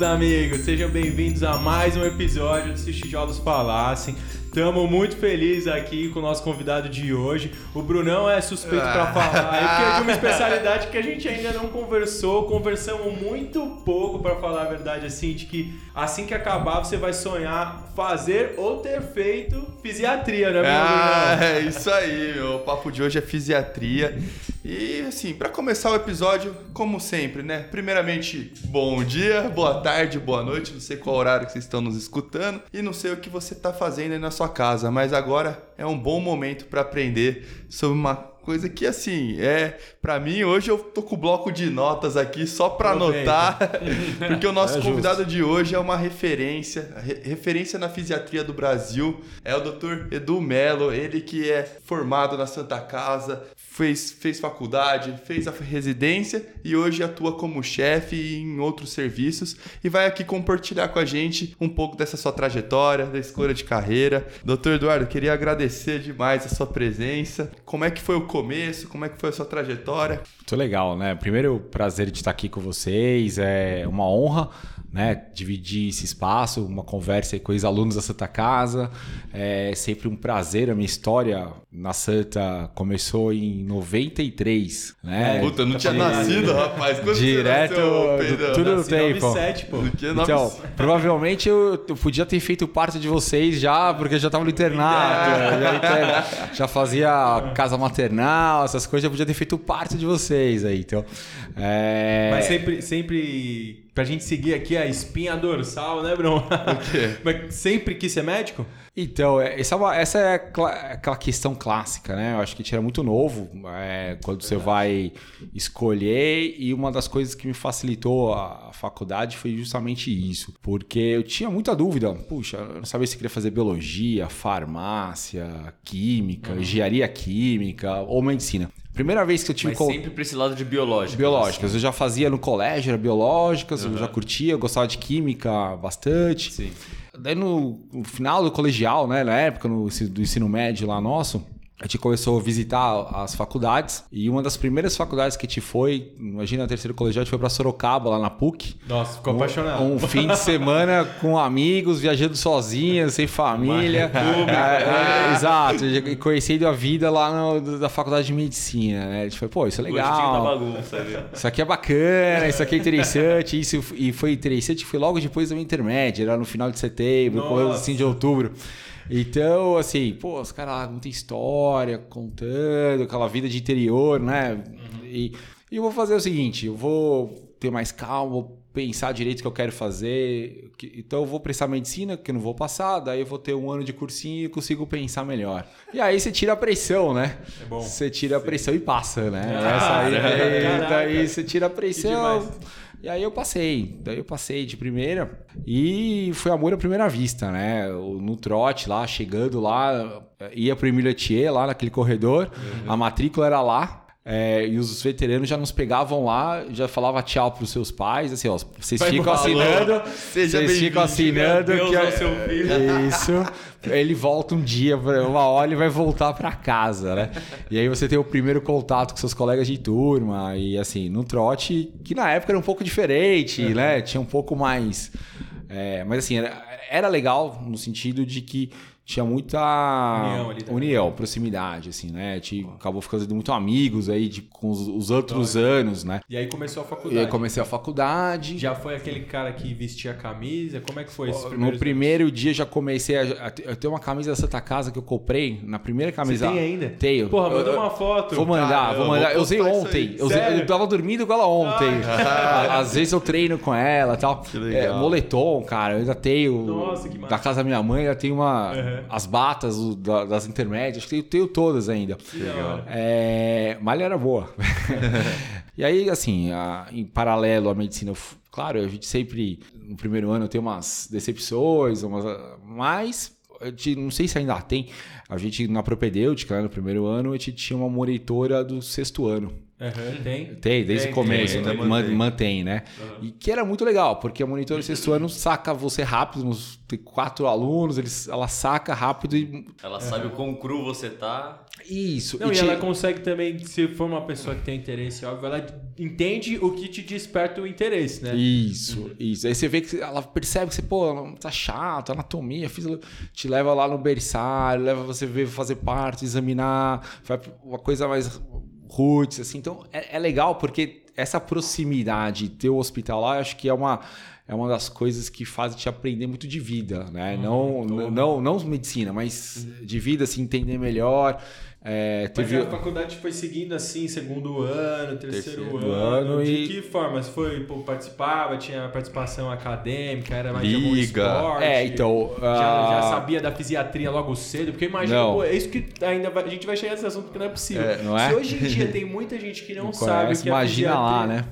meus amigos, sejam bem-vindos a mais um episódio do Se os Tijolos Falassem. Estamos muito felizes aqui com o nosso convidado de hoje. O Brunão é suspeito para falar, aí, porque é de uma especialidade que a gente ainda não conversou. Conversamos muito pouco, para falar a verdade, assim, de que assim que acabar você vai sonhar fazer ou ter feito fisiatria, né, meu Ah, Brunão? é isso aí, meu. O papo de hoje é fisiatria. E assim, para começar o episódio, como sempre, né? Primeiramente, bom dia, boa tarde, boa noite. Não sei qual horário que vocês estão nos escutando e não sei o que você tá fazendo aí na sua casa, mas agora é um bom momento para aprender sobre uma coisa que assim, é, para mim hoje eu tô com o bloco de notas aqui só para anotar, porque o nosso É convidado de hoje é uma referência, re- referência na fisiatria do Brasil, é o Dr. Edu Melo, ele que é formado na Santa Casa, fez, fez faculdade, fez a residência e hoje atua como chefe em outros serviços e vai aqui compartilhar com a gente um pouco dessa sua trajetória, da escolha de carreira. Dr. Eduardo, queria agradecer demais a sua presença. Como é que foi o começo? Como é que foi a sua trajetória? Muito legal, né? Primeiro, prazer de estar aqui com vocês. É uma honra, né? Dividir esse espaço, uma conversa aí com os alunos da Santa Casa. É sempre um prazer. A minha história na Santa começou em 93, né? Puta, eu não tinha De- nascido, rapaz. Quando você Direto nasceu, do- tudo- Nasci tem, pô. 97, pô. Então, 900? provavelmente eu, eu podia ter feito parte de vocês já, porque eu já estava no internato, já, já fazia casa maternal, essas coisas, já podia ter feito parte de vocês aí. Então, é... Mas sempre, sempre, pra gente seguir aqui a espinha dorsal, né, Bruno? O quê? Mas sempre quis ser médico? Então, é- essa é, uma- essa é cla- aquela questão clássica, né? Eu acho que a gente era muito novo é, quando você vai escolher, e uma das coisas que me facilitou a, faculdade foi justamente isso, porque eu tinha muita dúvida. Puxa, eu não sabia se queria fazer biologia, farmácia, química, engenharia química ou medicina. Primeira vez que eu tive Mas co- sempre pra esse lado de biológico. biológicas, eu já fazia no colégio, era biológicas, eu já curtia, eu gostava de química bastante. Sim. Daí no, no final do colegial, né, na época no, do ensino médio lá nosso, a gente começou a visitar as faculdades e uma das primeiras faculdades que a gente foi, imagina, a terceira colegial, a gente foi pra Sorocaba, lá na PUC. Nossa, ficou Um- apaixonado. Um fim de semana com amigos, viajando sozinhos, sem família. É, é, exato, e conhecendo a vida lá no- da faculdade de medicina, né? A gente foi, pô, isso é legal. bagunça? Isso aqui é bacana, isso aqui é interessante, isso e foi interessante, foi logo depois da minha intermédia, era no final de setembro, começo assim de outubro. Então, assim, pô, os caras lá muita história, contando, aquela vida de interior, né? E, e eu vou fazer o seguinte, eu vou ter mais calma, vou pensar direito o que eu quero fazer. Então eu vou prestar medicina, que eu não vou passar, daí eu vou ter um ano de cursinho e consigo pensar melhor. E aí você tira a pressão, né? É bom. Você tira a pressão e passa, né? Ah, Essa aí, daí- você tira a pressão. E aí eu passei. Daí eu passei de primeira. E foi amor à primeira vista, né? No trote lá, chegando lá, ia pro Emílio Etier, lá naquele corredor. Uhum. A matrícula era lá. É, e os veteranos já nos pegavam lá, já falava tchau pros seus pais, assim, ó, vocês Vai ficam assinando, vocês ficam assinando que ao seu filho. isso. Ele volta um dia, uma hora ele vai voltar pra casa, né? E aí você tem o primeiro contato com seus colegas de turma e assim, no trote, que na época era um pouco diferente, né? Tinha um pouco mais. é, mas assim, era, era legal no sentido de que tinha muita União ali união, proximidade, assim, né? Gente acabou ficando muito amigos aí de, com os, os outros anos, né? E aí começou a E faculdade. aí comecei a faculdade. Já foi aquele cara que vestia a camisa? Como é que foi esse No primeiro primeiro dia já comecei a, a ter- eu tenho uma camisa da Santa Casa que eu comprei na primeira camisa. Você tem ainda? Tenho. Porra, manda Eu- eu- uma foto. Vou mandar, vou eu mandar. Eu usei ontem. Eu, usei- eu tava dormindo com ela ontem. Às vezes eu treino com ela e tal. Que legal. É, moletom, cara. Eu ainda tenho. Nossa, que massa. Da casa da minha mãe, ainda tenho uma. Uhum. As batas o- da- das intermédias. Acho que tenho, tenho todas ainda. Legal. É, malha era boa. e aí, assim, a- em paralelo à medicina, eu claro, a gente sempre, no primeiro ano, tem umas decepções, umas, mas gente, não sei se ainda tem. A gente, na propedêutica, né, no primeiro ano, a gente tinha uma monitora do sexto ano. Aham, tem? Tem, desde Tem, o começo, tem, né? Man- mantém. mantém, né? E que era muito legal, porque a monitora sexto ano saca você rápido, uns tem quatro alunos, eles, ela saca rápido e Ela sabe o quão cru você tá. Isso. Não, e, tinha- ela consegue também, se for uma pessoa que tem interesse, óbvio, ela entende o que te desperta o interesse, né? Isso, isso. Aí você vê que ela percebe que você, pô, tá chato, anatomia, física, te leva lá no berçário, leva você ver fazer parte, examinar, vai uma coisa mais roots, assim. Então é, é legal porque essa proximidade, ter o hospital lá, eu acho que é uma. É uma das coisas que faz te aprender muito de vida, né? não, não, não, não medicina, mas de vida, assim, entender melhor. É, Mas teve... a faculdade foi seguindo assim, segundo ano, terceiro, Terceiro ano. ano de e- que forma? Você foi, pô, participava, tinha participação acadêmica, era mais de Liga. esporte? É, então. Já, já ah, sabia da fisiatria logo cedo? Porque imagina, pô, é isso que ainda vai- a gente vai chegar nesse assunto porque não é possível. É, não é? Se hoje em dia tem muita gente que não, Não sabe conhece, que é imagina fisiatria. lá, né?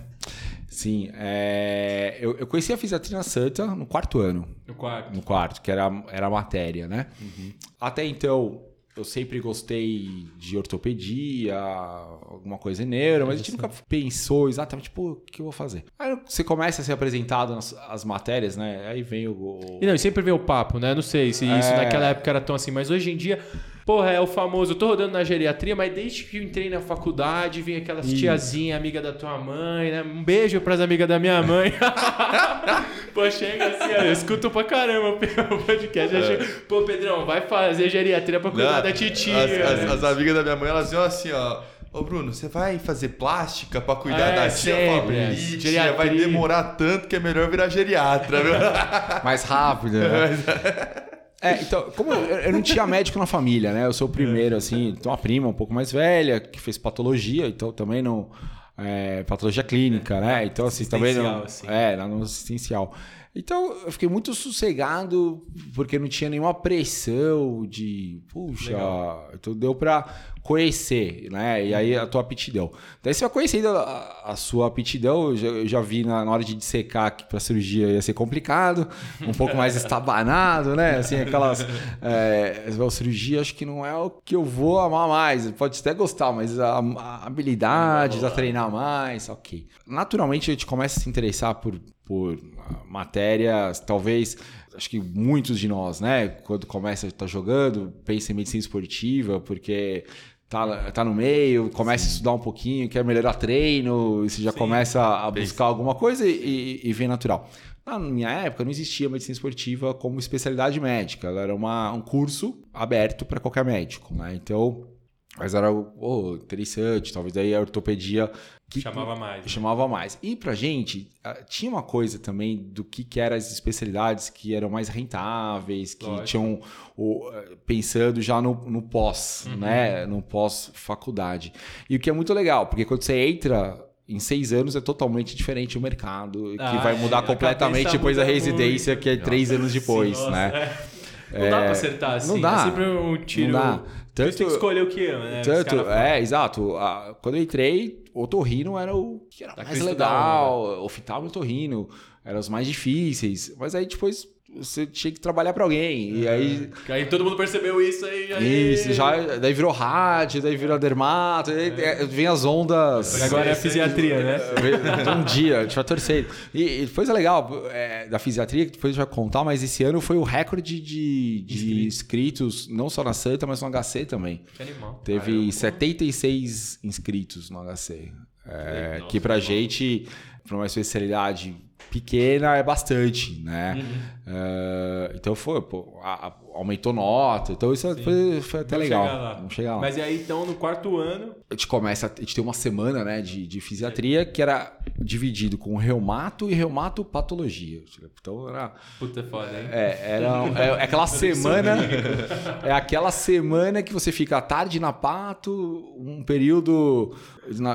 Sim, é, eu, eu conheci a fisiatria na Santa no quarto ano, No quarto. no quarto, que era, era a matéria, né? Uhum. Até então, eu sempre gostei de ortopedia, alguma coisa em neuro, mas a gente nunca pensou exatamente, tipo, o que eu vou fazer? Aí você começa a ser apresentado nas as matérias, né? Aí vem o... o- E não, e sempre vem o papo, né? Não sei se isso É. naquela época era tão assim, mas hoje em dia, porra, é o famoso, eu tô rodando na geriatria, mas desde que eu entrei na faculdade, vem aquelas Isso. tiazinha, amiga da tua mãe, né? Um beijo pras amigas da minha mãe. Pô, chega assim, ó, eu escuto pra caramba o podcast. já chega, Pô, Pedrão, vai fazer geriatria pra cuidar Não, da titia. As, as- né? as amigas da minha mãe, elas iam assim, ó. Ô Bruno, você vai fazer plástica pra cuidar É, da tia? Sempre, é. "Ih, tia, Geriatria." vai demorar tanto que é melhor virar geriatra, viu? mais rápido, né? É, então, como eu, eu não tinha médico na família, né? Eu sou o primeiro, assim, tenho uma prima um pouco mais velha, que fez patologia, então também não. é, patologia clínica, né? Então, assim, também não. Assim. É, no assistencial. Então, eu fiquei muito sossegado, porque não tinha nenhuma pressão de. Puxa, então deu pra conhecer, né? E aí a tua aptidão. Daí você vai conhecendo a, a sua aptidão. Eu já, eu já vi na, na hora de dissecar que pra cirurgia ia ser complicado, um pouco mais estabanado, né? Assim, aquelas. É, cirurgia acho que não é o que eu vou amar mais. Pode até gostar, mas a, a habilidade a treinar mais, ok. Naturalmente a gente começa a se interessar por, por matérias, talvez. Acho que muitos de nós, né? Quando começa a estar jogando, pensa em medicina esportiva, porque tá, tá no meio, começa a estudar um pouquinho, quer melhorar treino, e você já começa a buscar alguma coisa e, e vem natural. Na minha época não existia medicina esportiva como especialidade médica, ela era uma, um curso aberto para qualquer médico, né? Então, mas era oh, interessante, talvez aí a ortopedia que Chamava mais. né? chamava mais. E pra gente, ah, tinha uma coisa também do que, que eram as especialidades que eram mais rentáveis, que Lógico. tinham o, eh, pensando já no, no pós, Uhum. né? No pós-faculdade. E o que é muito legal, porque quando você entra. Em seis anos é totalmente diferente o mercado, que Ah, vai é, mudar a completamente depois da residência, muito. que é três anos depois, Nossa, né? é. Não dá pra acertar assim. não dá. É sempre um tiro. Não dá. Você Tanto- tem que escolher o que ama, né? Tanto, é, exato. A- quando eu entrei, otorrino era o que era Da mais legal. O fital e otorrino eram os mais difíceis. Mas aí depois você tinha que trabalhar pra alguém. E aí. Que Aí todo mundo percebeu isso aí. já- Isso, já, daí virou rádio, daí virou dermato, aí é, vem as ondas. Agora é fisiatria, né? Vem- Um dia, a gente vai torcendo. E, e depois é legal, é, da fisiatria, que depois a gente vai contar, mas esse ano foi o recorde de, de inscritos, não só na Santa, mas no HC também. Que animal. Teve 76 inscritos no HC. É, Nossa, que pra animal. gente, pra uma especialidade pequena, é bastante, né? Uhum. É, então foi, pô, a- a- aumentou nota. Então isso foi, foi até Vamos legal. chegar. Vamos chegar lá. Mas e aí, então, no quarto ano, A gente começa, a gente tem uma semana né, de, de fisiatria que era dividido com reumato e reumatopatologia. Então era puta foda, hein? é, era, é, é aquela semana. É aquela semana que você fica à tarde na pato, um período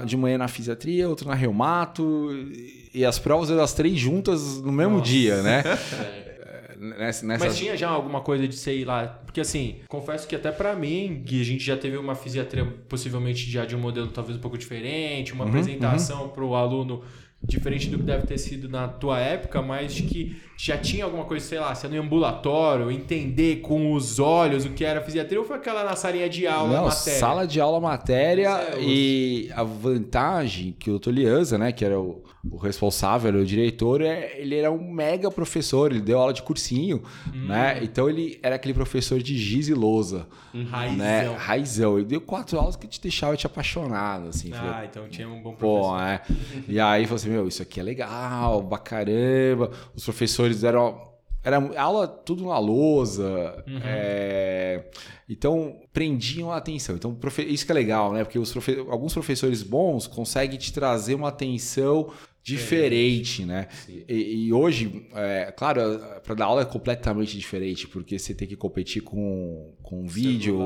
de manhã na fisiatria, outro na reumato, e, e as provas eram as três juntas no mesmo Nossa. dia, né? Nessa, nessa- Mas tinha já alguma coisa de sei lá. Porque assim, confesso que até pra mim, que a gente já teve uma fisiatria possivelmente já de um modelo talvez um pouco diferente, Uhum, uma apresentação pro aluno diferente do que deve ter sido na tua época, mas que já tinha alguma coisa, sei lá, sendo em ambulatório, entender com os olhos o que era fisiatria, ou foi aquela na salinha de aula, Não, matéria? sala de aula, matéria é e a vantagem que o Dr. Lianza, né, que era o, o responsável, o diretor, é, ele era um mega professor, ele deu aula de cursinho, Hum. né? Então ele era aquele professor de giz e lousa, Raizão. né? Raizão. Ele deu quatro aulas que te deixava te apaixonado, assim. Falei, Ah, então tinha um bom Pô, professor. é. E aí falou assim, meu, isso aqui é legal, pra caramba. Os professores deram. Era aula tudo na lousa. Uhum. é, Então, prendiam a atenção. Então, profe- isso que é legal, né? Porque os profe- alguns professores bons conseguem te trazer uma atenção diferente, né? E, e hoje, é, claro, para dar aula é completamente diferente, porque você tem que competir com, com vídeo,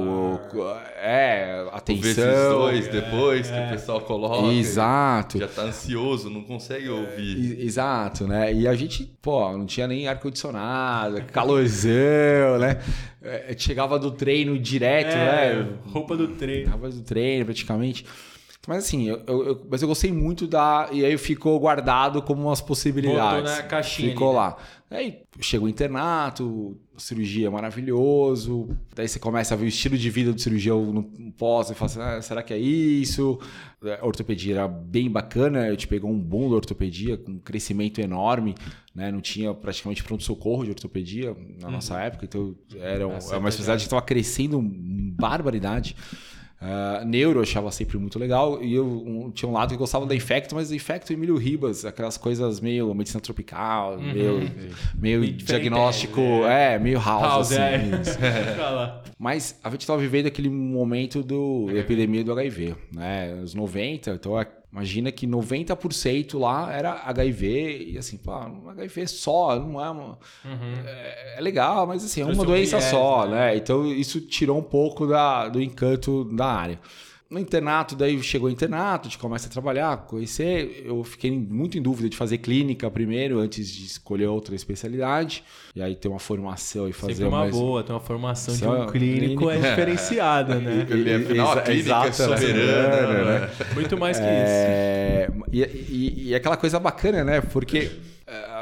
com- é, atenção. dois depois que o pessoal coloca. Exato. Já tá ansioso, não consegue ouvir. E- Exato, né? E a gente, pô, não tinha nem ar-condicionado, calorzão, né? É, Chegava do treino direto, É, né? roupa do treino. Tava do treino praticamente. Mas assim, eu, eu- mas eu gostei muito da. E aí ficou guardado como umas possibilidades. Botou na caixinha Ficou ali, né? lá. Aí chega o internato, cirurgia maravilhoso. Daí você começa a ver o estilo de vida do cirurgião no pós e fala assim: ah, será que é isso? A ortopedia era bem bacana, eu te pegou um boom da ortopedia, com um crescimento enorme, né? Não tinha praticamente pronto-socorro de ortopedia na nossa época, então era Essa é é uma especialidade que estava crescendo barbaridade. Ah, neuro eu achava sempre muito legal e eu um- tinha um lado que gostava da Infecto, mas Infecto e Emílio Ribas, aquelas coisas meio medicina tropical, meio, meio Meio diagnóstico, diferente, é, meio house, House, assim. é. Mas a gente estava vivendo aquele momento do, da epidemia do HIV, né? Anos 90, então é- imagina que 90% lá era HIV e assim, pô, HIV só, não é uma... É, é legal, mas assim, é uma um doença viés, só, né? né? Então isso tirou um pouco da, do encanto da área. No internato, daí chegou o internato, a gente começa a trabalhar, conhecer. Eu fiquei muito em dúvida de fazer clínica primeiro, antes de escolher outra especialidade. E aí ter uma formação e fazer Sempre uma mais- boa, ter uma formação de um clínico é clínico. diferenciada, né? Ele, afinal, a clínica é exato, né? soberana, né? Muito mais que isso. É, e, e- e aquela coisa bacana, né? Porque é,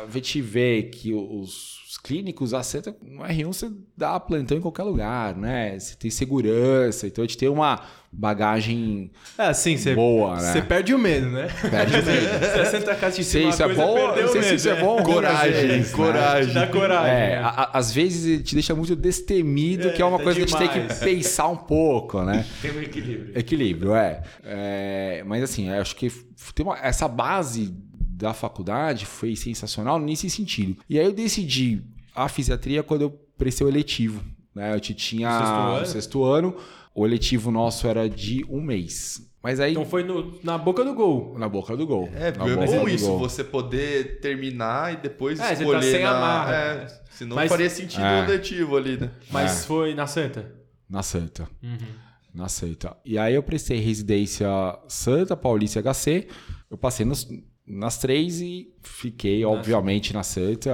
a gente vê que os, os clínicos aceitam no R1 você dá plantão em qualquer lugar, né? Você tem segurança, então a gente tem uma bagagem É assim, você boa, né? você perde o medo, né? Perde o medo. Você senta a casa de Sei cima, isso é bom, perdeu não o sei se medo, isso é né? bom Coragem, né? coragem. Dá coragem. É, né? a- a- às vezes ele te deixa muito destemido, É, que é uma é coisa que a gente tem demais. que pensar um pouco, né? Tem um equilíbrio. Equilíbrio, é. É, mas assim, eu acho que tem uma- essa base da faculdade foi sensacional nesse sentido. E aí eu decidi a fisiatria quando eu prestei o eletivo. Né? Eu tinha Sexto ano? o sexto ano, o eletivo nosso era de um mês. Mas aí, Então foi no- na boca do gol. na boca do gol. É, é bom isso, gol. você poder terminar e depois É, você tá escolher sem na... amarra. É, senão Mas- faria sentido É. o letivo ali, né? Mas foi na Santa. Na Santa. Uhum. Na Santa. E aí eu prestei residência Santa, Paulista HC. Eu passei nos- nas três e fiquei, obviamente, na Santa.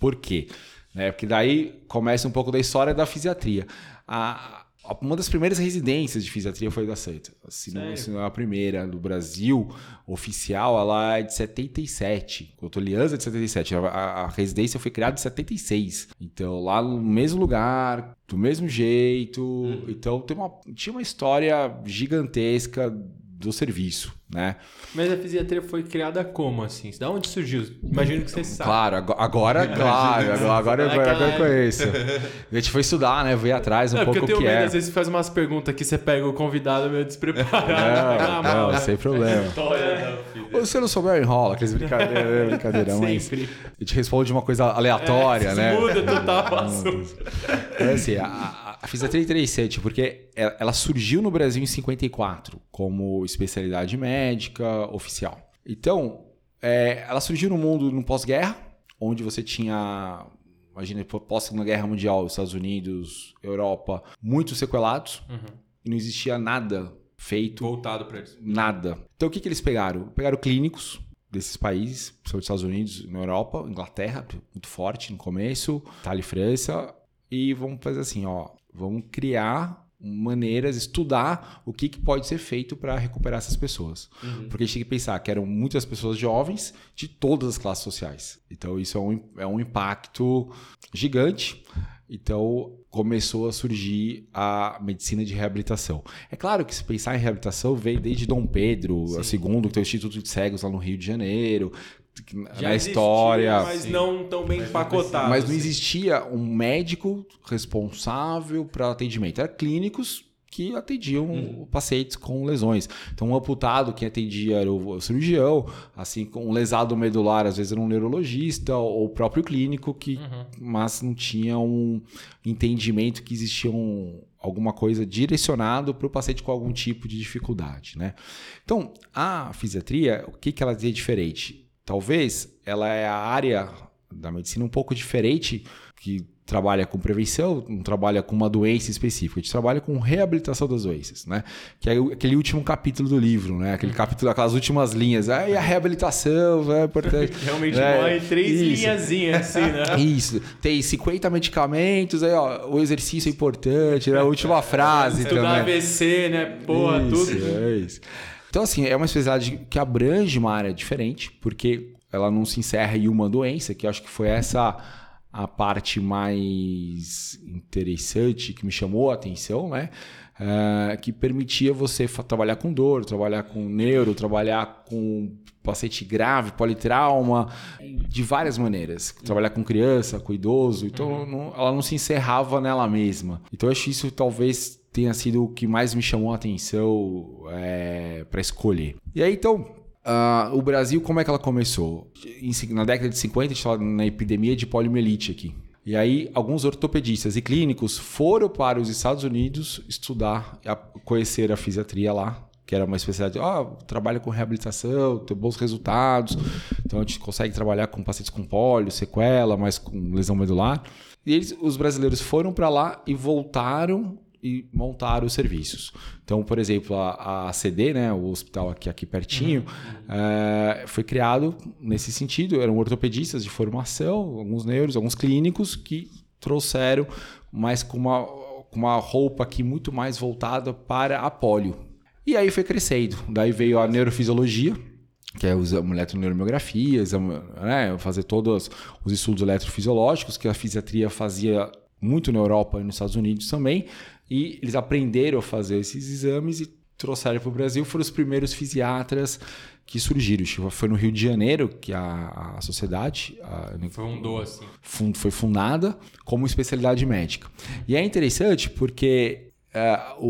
Por quê? Né? Porque daí começa um pouco da história da fisiatria. A- a- uma das primeiras residências de fisiatria foi da Santa. Se não, se não é a primeira no Brasil, oficial, ela é de 77. Cotolianza é de 77. A, a- a residência foi criada em 76. Então, lá no mesmo lugar, do mesmo jeito. Então, tem uma, tinha uma história gigantesca do serviço, né? Mas a fisiatria foi criada como, assim? Da onde surgiu? Imagino que você sabe. Claro, ago- agora, claro, agora, agora, eu- agora eu conheço. A gente foi estudar, né? Veio atrás um Não, porque pouco eu o tenho que medo, é. às vezes você faz umas perguntas que você pega o convidado meio despreparado. Não, mão. não, sem problema. História se não souber, enrola, aqueles brincadeiras, é brincadeira, mas Sempre. a gente responde uma coisa aleatória, É, né? Muda total assunto. É assim, a, a, a fisiatria é interessante porque ela, ela surgiu no Brasil em 54 como especialidade médica oficial. Então, é, ela surgiu no mundo no pós-guerra, onde você tinha, imagina, pós-segunda guerra mundial, Estados Unidos, Europa, muito sequelados, e não existia nada feito Voltado pra isso. Nada. Então o que, que eles pegaram? Pegaram clínicos desses países, principalmente Estados Unidos, na Europa, Inglaterra, muito forte no começo, Itália e França, e vamos fazer assim, ó, vamos criar maneiras, estudar o que, que pode ser feito para recuperar essas pessoas. Porque a gente tem que pensar que eram muitas pessoas jovens de todas as classes sociais. Então isso é um, é um impacto gigante. Então começou a surgir a medicina de reabilitação. É claro que se pensar em reabilitação veio desde Dom Pedro II, que tem o Instituto de Cegos lá no Rio de Janeiro, Já na existia, história. Mas não tão bem empacotado. Mas não assim. existia um médico responsável para atendimento. Eram clínicos que atendiam pacientes com lesões. Então, um amputado que atendia era o cirurgião, assim, com um lesado medular, às vezes era um neurologista ou o próprio clínico, que, mas não tinha um entendimento que existia um, alguma coisa direcionado para o paciente com algum tipo de dificuldade, né? Então, a fisiatria, o que, que ela tem diferente? Talvez ela é a área da medicina um pouco diferente que trabalha com prevenção, não trabalha com uma doença específica, a gente trabalha com reabilitação das doenças, né? Que é aquele último capítulo do livro, né? Aquele capítulo, aquelas últimas linhas. Ah, e a reabilitação é importante. Realmente É, morre três isso. linhazinhas assim, né? Isso, tem 50 medicamentos, aí ó, o exercício é importante, né? A última frase também. AVC, né? Porra, Isso, tudo. é isso. Então, assim, é uma especialidade que abrange uma área diferente, porque ela não se encerra em uma doença, que eu acho que foi essa a parte mais interessante que me chamou a atenção, né? Eh, que permitia você trabalhar com dor, trabalhar com neuro, trabalhar com paciente grave, politrauma, de várias maneiras. Trabalhar com criança, com idoso. Então, não- ela não se encerrava nela mesma. Então, eu acho isso talvez tenha sido o que mais me chamou a atenção para escolher. E aí, então, ah, o Brasil, como é que ela começou? Em na década de 50, a gente estava na epidemia de poliomielite aqui. E aí, alguns ortopedistas e clínicos foram para os Estados Unidos estudar, a- conhecer a fisiatria lá, que era uma especialidade. Ah, trabalha com reabilitação, tem bons resultados. Então, a gente consegue trabalhar com pacientes com pólio, sequela, mas com lesão medular. E eles, os brasileiros foram para lá e voltaram e montaram os serviços. Então, por exemplo, a, a CD, né, o hospital aqui, aqui pertinho, eh, foi criado nesse sentido. Eram ortopedistas de formação, alguns neuros, alguns clínicos que trouxeram, mas com uma, com uma roupa aqui muito mais voltada para a polio. E aí foi crescendo. Daí veio a neurofisiologia, que é usar eletroneuromiografia, né, fazer todos os estudos eletrofisiológicos, que a fisiatria fazia muito na Europa e nos Estados Unidos também. E eles aprenderam a fazer esses exames e trouxeram para o Brasil. Foram os primeiros fisiatras que surgiram. Foi no Rio de Janeiro que a, a sociedade a- Fundou assim. fun- foi fundada como especialidade médica. E é interessante porque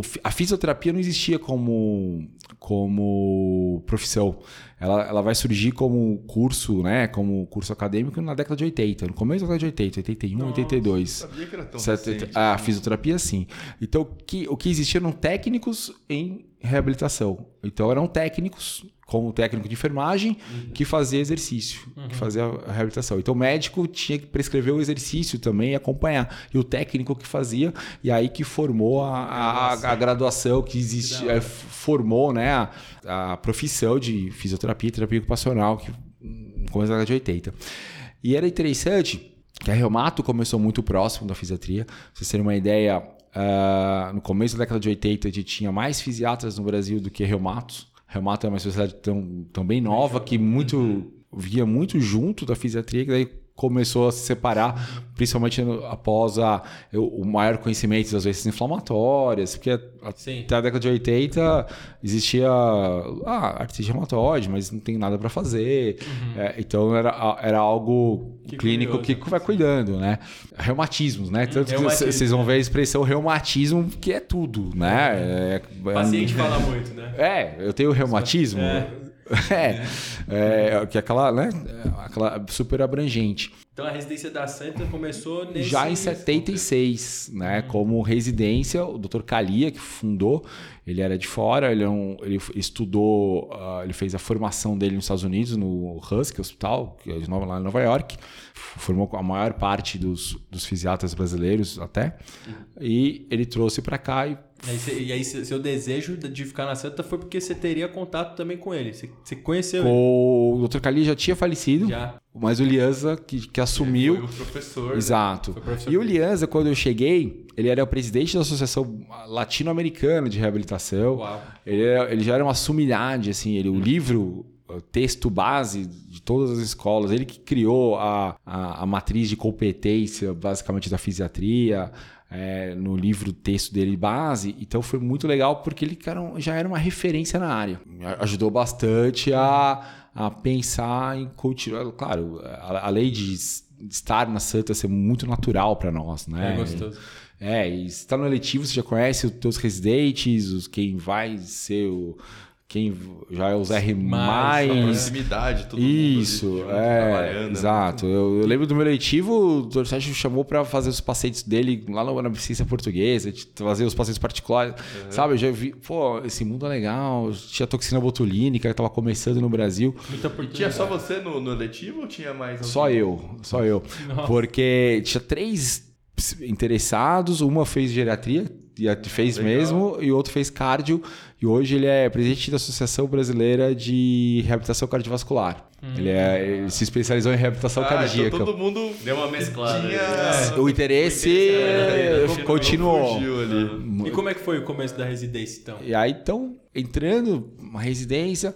fi- a fisioterapia não existia como, como profissão. Ela, ela vai surgir como curso, né? Como curso acadêmico na década de 80, no começo da década de 80, 81, 82. sabia que era tão Setenta- recente. A fisioterapia, sim. Então, o que, o que existia eram técnicos em reabilitação. Então, eram técnicos, como técnico de enfermagem, que fazia exercício, que fazia a reabilitação. Então, o médico tinha que prescrever o exercício também e acompanhar. E o técnico que fazia, e aí que formou a, a, a graduação que existe, é, formou né, a, profissão de fisioterapia e terapia ocupacional, que no começo da década de 80. E era interessante que a Reumato começou muito próximo da fisiatria. Pra vocês terem uma ideia, ah, no começo da década de 80 a gente tinha mais fisiatras no Brasil do que reumatos. Reumato é uma especialidade tão, tão bem nova que muito via muito junto da fisiatria, que daí começou a se separar, principalmente após a, o maior conhecimento das doenças inflamatórias, porque Sim. até a década de 80 existia ah, artrite reumatoide, mas não tem nada para fazer. É, então era, era algo Que clínico curioso. que vai cuidando, né? Reumatismos, né? Tanto que vocês vão ver a expressão reumatismo, que é tudo, né? É, O paciente fala muito, né? é, eu tenho reumatismo. É. é, que é aquela, né? Aquela super abrangente. Então a residência da Santa começou nesse... Já em 76, né? Como residência, o Dr. Kalia, que fundou, ele era de fora, ele, é um- ele estudou, ah, ele fez a formação dele nos Estados Unidos, no Husky Hospital, que é de Nova, lá em Nova York. Formou a maior parte dos, dos fisiatras brasileiros até. E ele trouxe para cá e Aí cê- e aí, se- seu desejo de ficar na Santa foi porque você teria contato também com ele. Você, conheceu ele. O Dr. Kali já tinha falecido, Já. mas o Lianza, que, que assumiu. Foi o professor. Exato. Foi professor E o. Lianza, quando eu cheguei, ele era o presidente da Associação Latino-Americana de Reabilitação. Uau. Ele, era- ele já era uma sumidade, assim. Ele, o livro, o texto base de todas as escolas, ele que criou a, a, a matriz de competência, basicamente, da fisiatria. É, no livro texto dele base, então foi muito legal porque ele cara, já era uma referência na área. Ajudou bastante a, a pensar em continuar. Claro, a, a lei de estar na Santa ser muito natural para nós, né? É gostoso. É, e se tá no eletivo, você já conhece os teus residentes, os, quem vai ser o. Quem já é os R Mais, proximidade, todo Isso, mundo junto, é, trabalhando, né? exato. Eu, eu lembro do meu eletivo, o Dr. Sérgio chamou pra fazer os pacientes dele lá na, na ciência portuguesa, de fazer os pacientes particulares. Sabe, eu já vi, pô, esse mundo é legal. Tinha toxina botulínica que tava começando no Brasil. Muita E tinha só você no, no eletivo ou tinha mais alguém? Só eu, só eu. Nossa. Porque tinha três interessados, uma fez geriatria, fez Legal. mesmo, e o outro fez cardio, e hoje ele é presidente da Associação Brasileira de Reabilitação Cardiovascular. Ele, é- ele se especializou em reabilitação Ah, cardíaca. então todo mundo Deu uma mesclada. tinha... O interesse É, não- não continuou. fugiu ali. E como é que foi o começo da residência, então? E aí, então, entrando uma residência.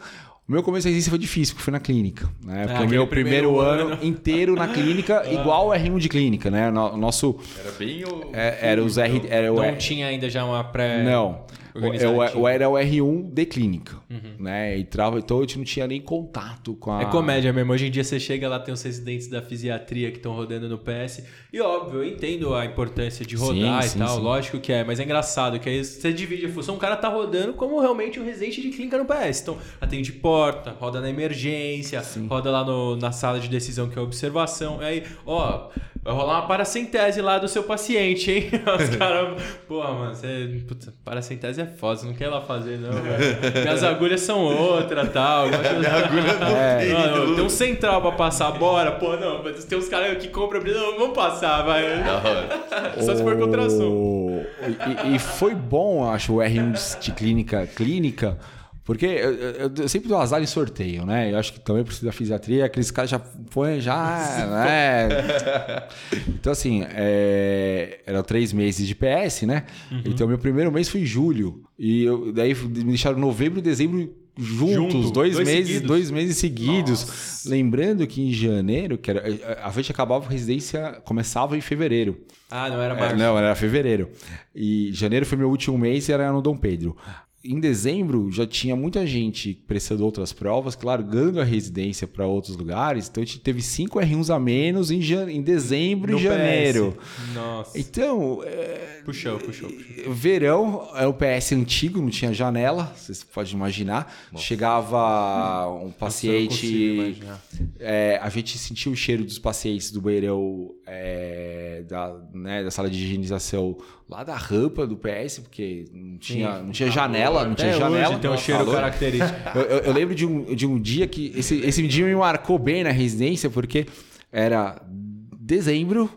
O meu começo da residência foi difícil, porque foi na clínica. Né? Porque o meu primeiro primeiro, ano. ano inteiro na clínica, igual o R1 de clínica, né? No- nosso. Era bem o... é, era os R. Era o Não tinha ainda já uma pré... Não. O- organizativa. Eu, era o R1 de clínica. Né? Entrava, então a gente não tinha nem contato com a. É comédia mesmo. Hoje em dia você chega lá, tem os residentes da fisiatria que estão rodando no PS. E óbvio, eu entendo a importância de rodar Sim, e sim, tal, sim. lógico que é, mas é engraçado que aí você divide a função, o cara tá rodando como realmente um residente de clínica no PS. Então, atende porta, roda na emergência, roda lá no- na sala de decisão que é observação. Aí, ó, vai rolar uma paracentese lá do seu paciente, hein? Os caras, porra, mano, você, puta, paracentese é foda, você não quer ir lá fazer, não, velho. Minhas agulhas são outra, tal. Minha agulha não tem. tem um central pra passar, bora. Pô, não, mas tem uns caras que compram, não, vamos passar, vai. Só se for com ultrassom. O- E, e foi bom, acho, o R1 de- de clínica, clínica, porque eu, eu- eu sempre dou azar em sorteio, né? Eu acho que também precisa da fisiatria, aqueles caras já põem, já, né? Então, assim, é, eram três meses de PS, né? Então, meu primeiro mês foi julho. E eu, daí me deixaram novembro e dezembro juntos, Junto, dois, dois meses, seguidos. dois meses seguidos. Lembrando que em janeiro, que era, a gente acabava a residência, começava em fevereiro. Ah, não era É, março. não, era fevereiro. E janeiro foi meu último mês e era no Dom Pedro. Em dezembro já tinha muita gente prestando outras provas, largando a residência para outros lugares. Então a gente teve cinco R1s a menos em, jan- em dezembro No e janeiro. PS. Nossa. Então, é, Puxou, puxou, puxou. verão é o PS antigo, não tinha janela, vocês podem imaginar. Chegava um paciente. É, a gente sentia o cheiro dos pacientes do banheirão é, da, né, da sala de higienização lá da rampa do PS, porque não tinha, não tinha janela, não tinha janela. hoje tem um Nossa, cheiro calor. característico. Eu, eu- eu lembro de um, de um dia que. Esse, esse dia me marcou bem na residência, porque era dezembro,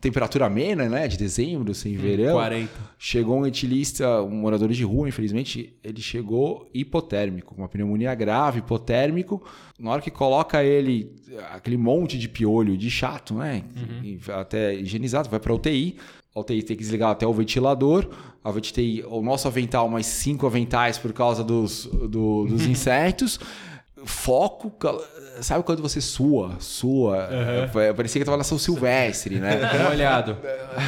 temperatura amena, né? De dezembro, Hum, sem verão. 40. Chegou um etilista, um morador de rua, infelizmente, ele chegou hipotérmico, com uma pneumonia grave, hipotérmico. Na hora que coloca ele, aquele monte de piolho, de chato, né? E Até higienizado, vai para UTI. UTI tem que desligar até o ventilador. A UTI, o nosso avental, mais cinco aventais por causa dos, do- dos insetos. Foco, sabe quando você sua, sua? É, Parecia que tava na São Silvestre, né? Molhado.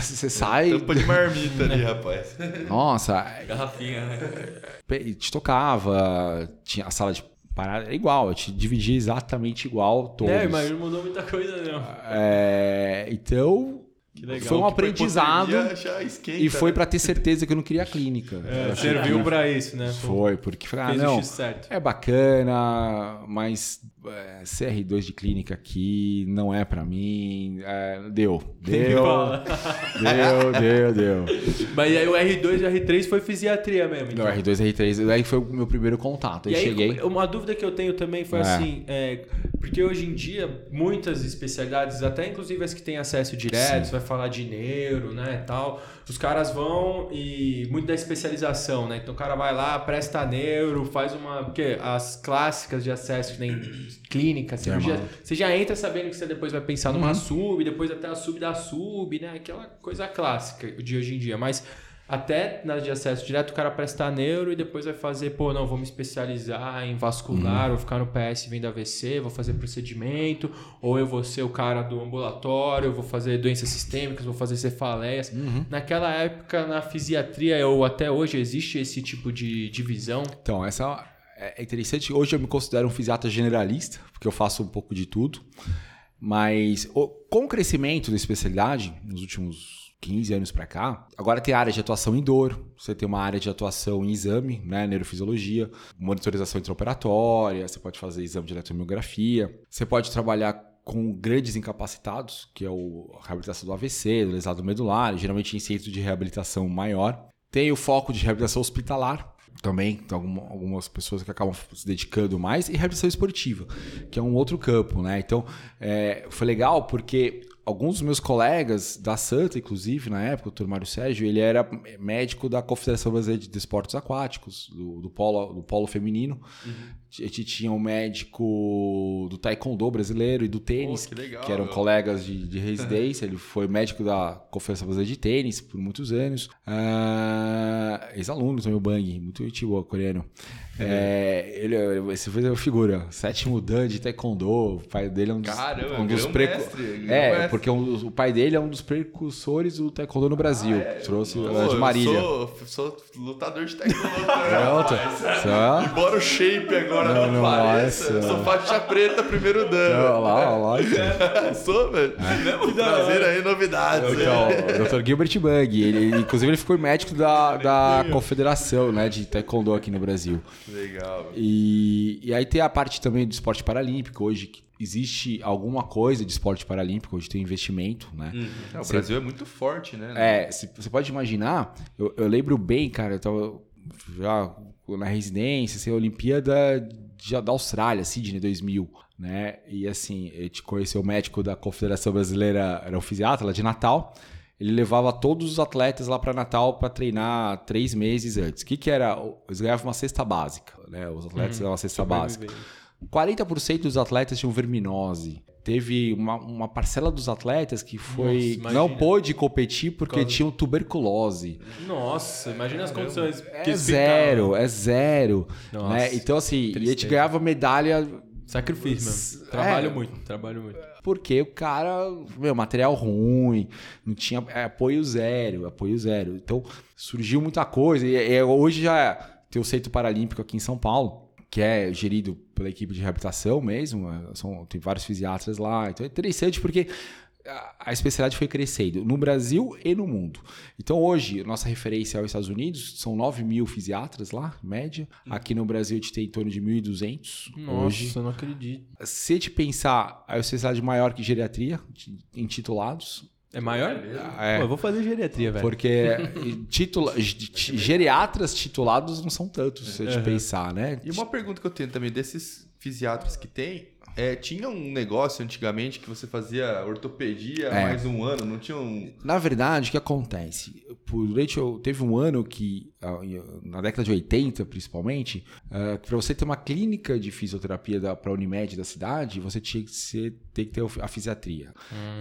Você sai. Tampa de marmita ali, rapaz. Nossa, Garrafinha, né? te tocava, tinha a sala de parada, era igual, eu te dividia exatamente igual todos. É, mas não mudou muita coisa, não. É, então, Que legal. foi um aprendizado esquenta, e foi né? pra ter certeza que eu não queria clínica. É, serviu pra isso, né? Foi, porque ah, Fez não, o X certo. é bacana, mas é, CR2 de clínica aqui não é pra mim. É, deu. Deu. Deu, deu, deu. Mas aí o R2 e o R3 foi fisiatria mesmo. então. Não, R2 R3, aí foi o meu primeiro contato. Aí, E aí, cheguei. uma dúvida que eu tenho também foi É. assim, é, porque hoje em dia, muitas especialidades, até inclusive as que têm acesso direto, você vai falar de neuro, né, tal, os caras vão e muito da especialização, né? Então o cara vai lá, presta neuro, faz uma, porque as clássicas de acesso que nem clínica, cirurgia, você já entra sabendo que você depois vai pensar numa Uhum. sub, depois até a sub da sub, né? Aquela coisa clássica de hoje em dia, mas até na de acesso direto, o cara presta neuro e depois vai fazer, pô, não, vou me especializar em vascular, vou ficar no PS vendo AVC, vou fazer procedimento, ou eu vou ser o cara do ambulatório, eu vou fazer doenças sistêmicas, vou fazer cefaleias. Naquela época, na fisiatria, ou até hoje, existe esse tipo de divisão. Então, essa é interessante. Hoje eu me considero um fisiatra generalista, porque eu faço um pouco de tudo. Mas com o crescimento da especialidade, nos últimos 15 anos para cá, agora tem área de atuação em dor, você tem uma área de atuação em exame, né, neurofisiologia, monitorização intraoperatória, você pode fazer exame de eletromiografia, você pode trabalhar com grandes incapacitados, que é a reabilitação do AVC, do lesado medular, geralmente em centro de reabilitação maior. Tem o foco de reabilitação hospitalar, também tem alguma- algumas pessoas que acabam se dedicando mais, e reabilitação esportiva, que é um outro campo, né? Então, é, foi legal porque alguns dos meus colegas da Santa, inclusive, na época, o Dr. Mário Sérgio, ele era médico da Confederação Brasileira de Desportos Aquáticos, do, do, polo, do polo feminino. A gente tinha um médico do taekwondo brasileiro e do tênis, que legal, eram meu. colegas de, de residência. Ele foi médico da Confederação Brasileira de Tênis por muitos anos. Ah, Ex-aluno também, o Bang, muito gente boa, coreano. É, ele, esse foi a figura, sétimo dan de taekwondo. O pai dele é um dos, Caramba, um dos grão-mestre, É, grão-mestre. porque um- o pai dele é um dos precursores do taekwondo no Brasil. Trouxe Pô, de eu Marília. Sou, sou lutador de taekwondo. também, Pronto. Embora o shape agora Não, não, não, apareça, eu essa- sou faixa preta, primeiro Olha dano. lá, olha lá. sou, velho. Trazer aí novidades. Então, o Dr. Gilbert Bang, ele, inclusive ele foi médico da, da confederação né, de taekwondo aqui no Brasil. Legal. E, e aí tem a parte também do esporte paralímpico hoje, que existe alguma coisa de esporte paralímpico, hoje tem investimento, né? É, o Brasil é muito forte, né? É, você pode imaginar, eu, eu lembro bem, cara, eu tava já na residência, assim, a Olimpíada de- da Austrália, Sydney 2000, né? E assim, eu te conheci o médico da Confederação Brasileira, era um fisiatra lá de Natal. Ele levava todos os atletas lá para Natal para treinar três meses antes. O que, que era? Eles ganhavam uma cesta básica, né? Os atletas ganhavam uma cesta básica. 40% dos atletas tinham verminose. Teve uma, uma parcela dos atletas que foi Nossa, não pôde competir porque causa- tinham tuberculose. Nossa, imagina as condições. É zero, é zero. Nossa, né? Então, assim, e a gente tristeza. ganhava medalha Sacrifício mesmo. Trabalho muito, trabalho muito. porque o cara, meu, material ruim, não tinha é, apoio zero, apoio zero. Então, surgiu muita coisa. E, e hoje já tem o Centro Paralímpico aqui em São Paulo, que é gerido pela equipe de reabilitação mesmo. é, São, tem vários fisiatras lá. Então é interessante porque a- a especialidade foi crescendo no Brasil e no mundo. Então hoje, nossa referência aos Estados Unidos são 9 mil fisiatras lá, média. Aqui no Brasil a gente tem em torno de 1.200 Nossa, hoje. eu não acredito. Se a gente pensar a especialidade maior que geriatria, em titulados, É maior? É. Pô, eu vou fazer geriatria, velho. porque titula, geriatras titulados não são tantos, se a gente pensar, né? E uma pergunta que eu tenho também, desses fisiatras que tem, é, tinha um negócio antigamente que você fazia ortopedia É. mais um ano, não tinha um... Na verdade, o que acontece? Por- Durante, teve um ano que, na década de 80 principalmente, para você ter uma clínica de fisioterapia para a Unimed da cidade, você tinha que, ser, ter, que ter a fisiatria.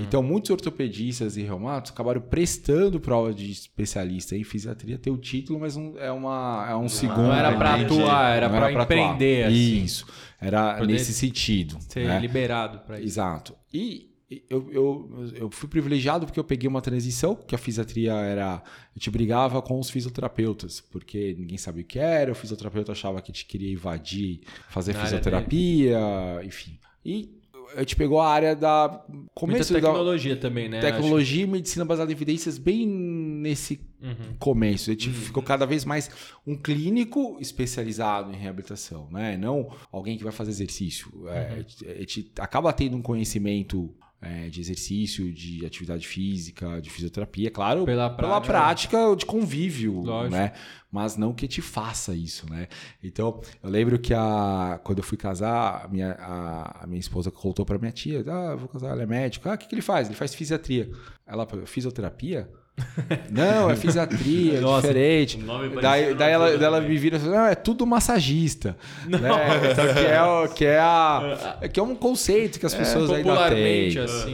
Então, muitos ortopedistas e reumatos acabaram prestando prova de especialista em fisiatria, ter o título, mas não, é, uma, é um segundo. não era pra entendi. atuar, era atuar. empreender, assim. Isso, era Poder nesse sentido. Ser né? liberado pra isso. Exato. E eu, eu, eu fui privilegiado porque eu peguei uma transição, que a fisiatria era. A gente brigava com os fisioterapeutas, porque ninguém sabia o que era, o fisioterapeuta achava que a gente queria invadir, fazer Na fisioterapia, enfim. E a gente pegou a área da. Muita Começo da tecnologia também, né? tecnologia e medicina baseada em evidências bem nesse começo. A gente ficou cada vez mais um clínico especializado em reabilitação, né? Não alguém que vai fazer exercício. É, a gente acaba tendo um conhecimento é, de exercício, de atividade física, de fisioterapia, claro, Pela pela prática. prática de convívio, Lógico. né? Mas não que te faça isso, né? Então, eu lembro que a, quando eu fui casar, a minha, a, a minha esposa contou pra minha tia, ah, eu vou casar, ele é médico. Ah, o que, que ele faz? Ele faz fisiatria. Ela, fisioterapia? Não, é fisiatria, é Nossa, diferente. Daí, daí, ela, daí ela me vira e fala, não, é tudo massagista. Né? Então, que, é, o- que, é a, que é um conceito que as pessoas ainda Popularmente, têm. assim.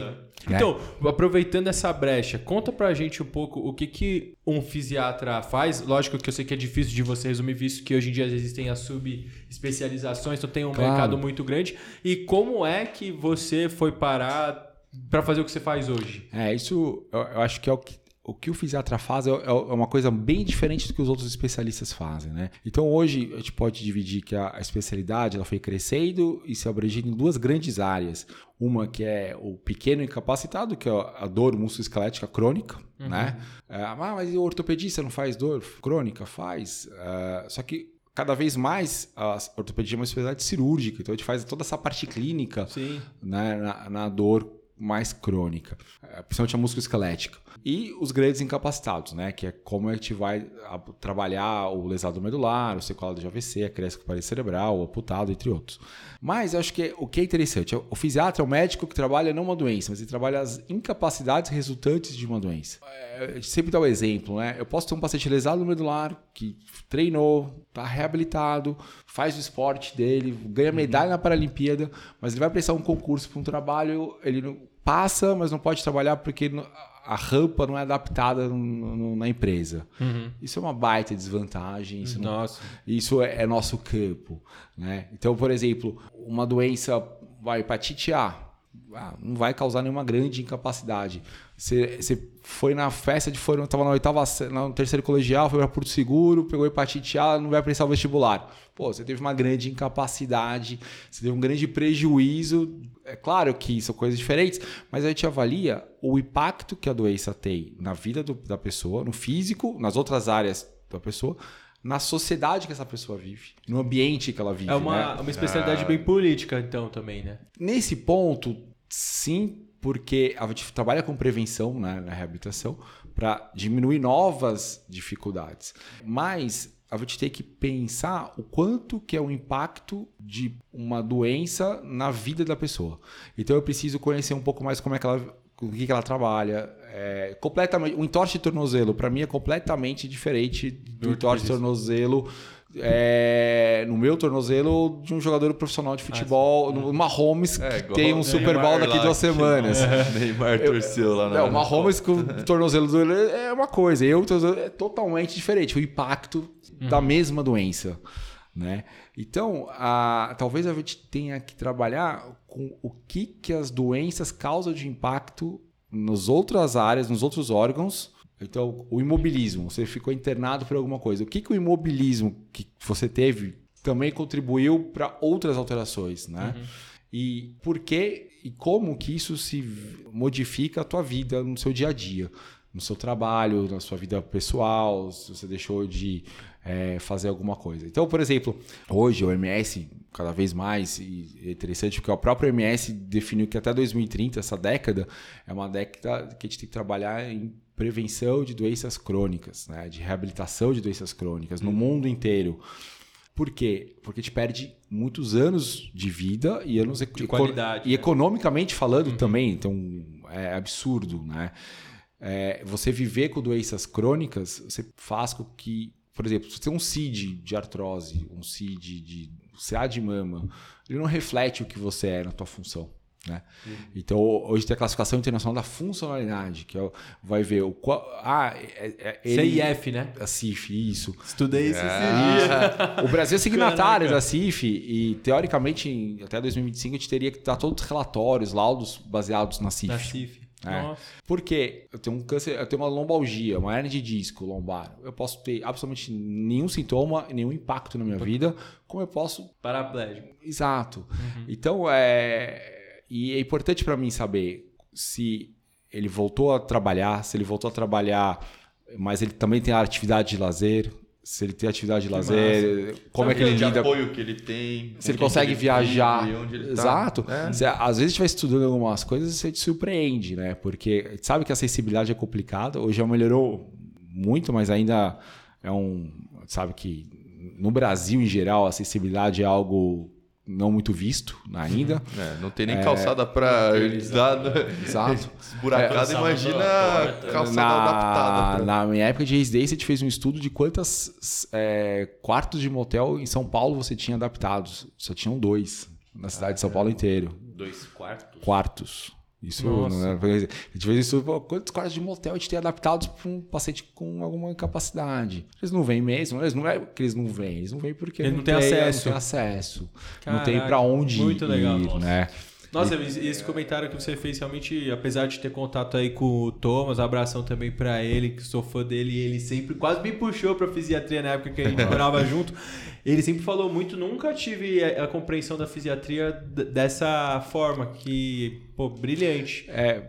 Né? Então, aproveitando essa brecha, conta pra gente um pouco o que, que um fisiatra faz. Lógico que eu sei que é difícil de você resumir, visto que hoje em dia existem as subespecializações, então tem um Claro. mercado muito grande. E como é que você foi parar pra fazer o que você faz hoje? É, isso eu, eu acho que é o que. O que o fisiatra faz é é uma coisa bem diferente do que os outros especialistas fazem, né? Então hoje a gente pode dividir que a, especialidade ela foi crescendo e se abrangindo em duas grandes áreas. Uma que é o pequeno incapacitado, que é a dor musculoesquelética crônica, né? É, ah, mas o ortopedista não faz dor crônica? Faz. É, só que cada vez mais a ortopedia é uma especialidade cirúrgica, então a gente faz toda essa parte clínica Sim. né, na, na dor mais crônica, eh, principalmente a musculoesquelética. E os grandes incapacitados, né, que é como a gente vai a- trabalhar o lesado medular, o sequelado de AVC, a cresca com parede cerebral, o amputado, entre outros. Mas eu acho que o que é interessante, o fisiatra é o médico que trabalha não uma doença, mas ele trabalha as incapacidades resultantes de uma doença. É, a gente sempre dá o exemplo, né? Eu posso ter um paciente lesado medular que treinou, está reabilitado, faz o esporte dele, ganha medalha na Paralimpíada, mas ele vai prestar um concurso para um trabalho, ele não passa, mas não pode trabalhar porque a rampa não é adaptada na empresa. Isso é uma baita desvantagem. Isso, não- isso é, é nosso campo. Né? Então, por exemplo, uma doença, vai, hepatite A, ah, não vai causar nenhuma grande incapacidade. Você, você foi na festa de formatura, estava na oitava, no terceiro colegial, foi para Porto Seguro, pegou hepatite A, não vai prestar o vestibular. Pô, você teve uma grande incapacidade, você teve um grande prejuízo. É claro que são coisas diferentes, mas a gente avalia o impacto que a doença tem na vida do- da pessoa, no físico, nas outras áreas da pessoa, na sociedade que essa pessoa vive, no ambiente que ela vive. É uma, né? uma especialidade bem política, então, também, né? Nesse ponto, sim, porque a gente trabalha com prevenção né, na reabilitação para diminuir novas dificuldades. Mas a gente tem que pensar o quanto que é o impacto de uma doença na vida da pessoa. Então eu preciso conhecer um pouco mais como é que ela com o que que ela trabalha. É, completamente, o entorse de tornozelo, para mim, é completamente diferente do entorse de tornozelo é, no meu tornozelo de um jogador profissional de futebol, numa Holmes É, que igual tem o um Super Bowl daqui lá, duas semanas. Neymar torceu lá na. É, uma Holmes com o tornozelo do é uma coisa, eu tornozelo é totalmente diferente, o impacto da mesma doença, né? Então, a, talvez a gente tenha que trabalhar com o que, que as doenças causam de impacto nas outras áreas, nos outros órgãos. Então, o imobilismo, você ficou internado por alguma coisa. O que, que o imobilismo que você teve também contribuiu para outras alterações, né? E por que e como que isso se modifica a tua vida no seu dia a dia, no seu trabalho, na sua vida pessoal, se você deixou de é, fazer alguma coisa. Então, por exemplo, hoje o MS cada vez mais e é interessante porque o próprio MS definiu que até 2030 essa década é uma década que a gente tem que trabalhar em prevenção de doenças crônicas, né? de reabilitação de doenças crônicas no mundo inteiro. Por quê? Porque a gente perde muitos anos de vida e anos De qualidade, e né? economicamente falando também, então é absurdo, né? É, você viver com doenças crônicas, você faz com que, por exemplo, se você tem um CID de artrose, um CID de CA de mama, ele não reflete o que você é na tua função. Né? Então, hoje tem a classificação internacional da funcionalidade, que é, o- vai ver o qual. Ah, é, é, ele- CIF, né? a CIF, isso. Estudei isso O Brasil é signatário da CIF e, teoricamente, em- até 2025 a gente teria que dar todos os relatórios, laudos baseados na CIF. Na CIF. É. Porque eu tenho um câncer, eu tenho uma lombalgia, uma hernia de disco lombar. Eu posso ter absolutamente nenhum sintoma, nenhum impacto na minha vida, como eu posso Paraplégico. Exato. Então, é... E é importante para mim saber se ele voltou a trabalhar, se ele voltou a trabalhar mas ele também tem a atividade de lazer. Se ele tem atividade de lazer, como é que ele lida apoio que ele tem. se ele consegue ele viajar. ele tá. Exato. É. Você, às vezes vai estudando algumas coisas e você te surpreende, né? Porque sabe que a acessibilidade é complicada. Hoje já melhorou muito, mas ainda é um. Sabe que no Brasil, em geral, a acessibilidade é algo não muito visto ainda. É, não tem nem calçada pra dar Exato. esburacada, Calçada imagina torta. calçada na, adaptada. pra- na minha época de residência, a gente fez um estudo de quantas é, quartos de motel em São Paulo você tinha adaptados. Só tinham dois na cidade de São Paulo inteiro. Dois quartos. Quartos. Isso Nossa. não é- A gente fez isso, pô, quantos quartos de motel a gente tem adaptados para um paciente com alguma incapacidade? Eles não vêm mesmo, eles não é que eles não vêm, eles não vêm porque Ele não tem acesso. Não tem acesso. não tem Caraca, para onde muito ir, legal. né? Nossa, mas esse comentário que você fez, realmente, apesar de ter contato aí com o Thomas, abração também pra ele, que sou fã dele, e ele sempre quase me puxou pra fisiatria na época que a gente morava junto. Ele sempre falou muito, nunca tive a, a compreensão da fisiatria dessa forma, que, pô, brilhante. É,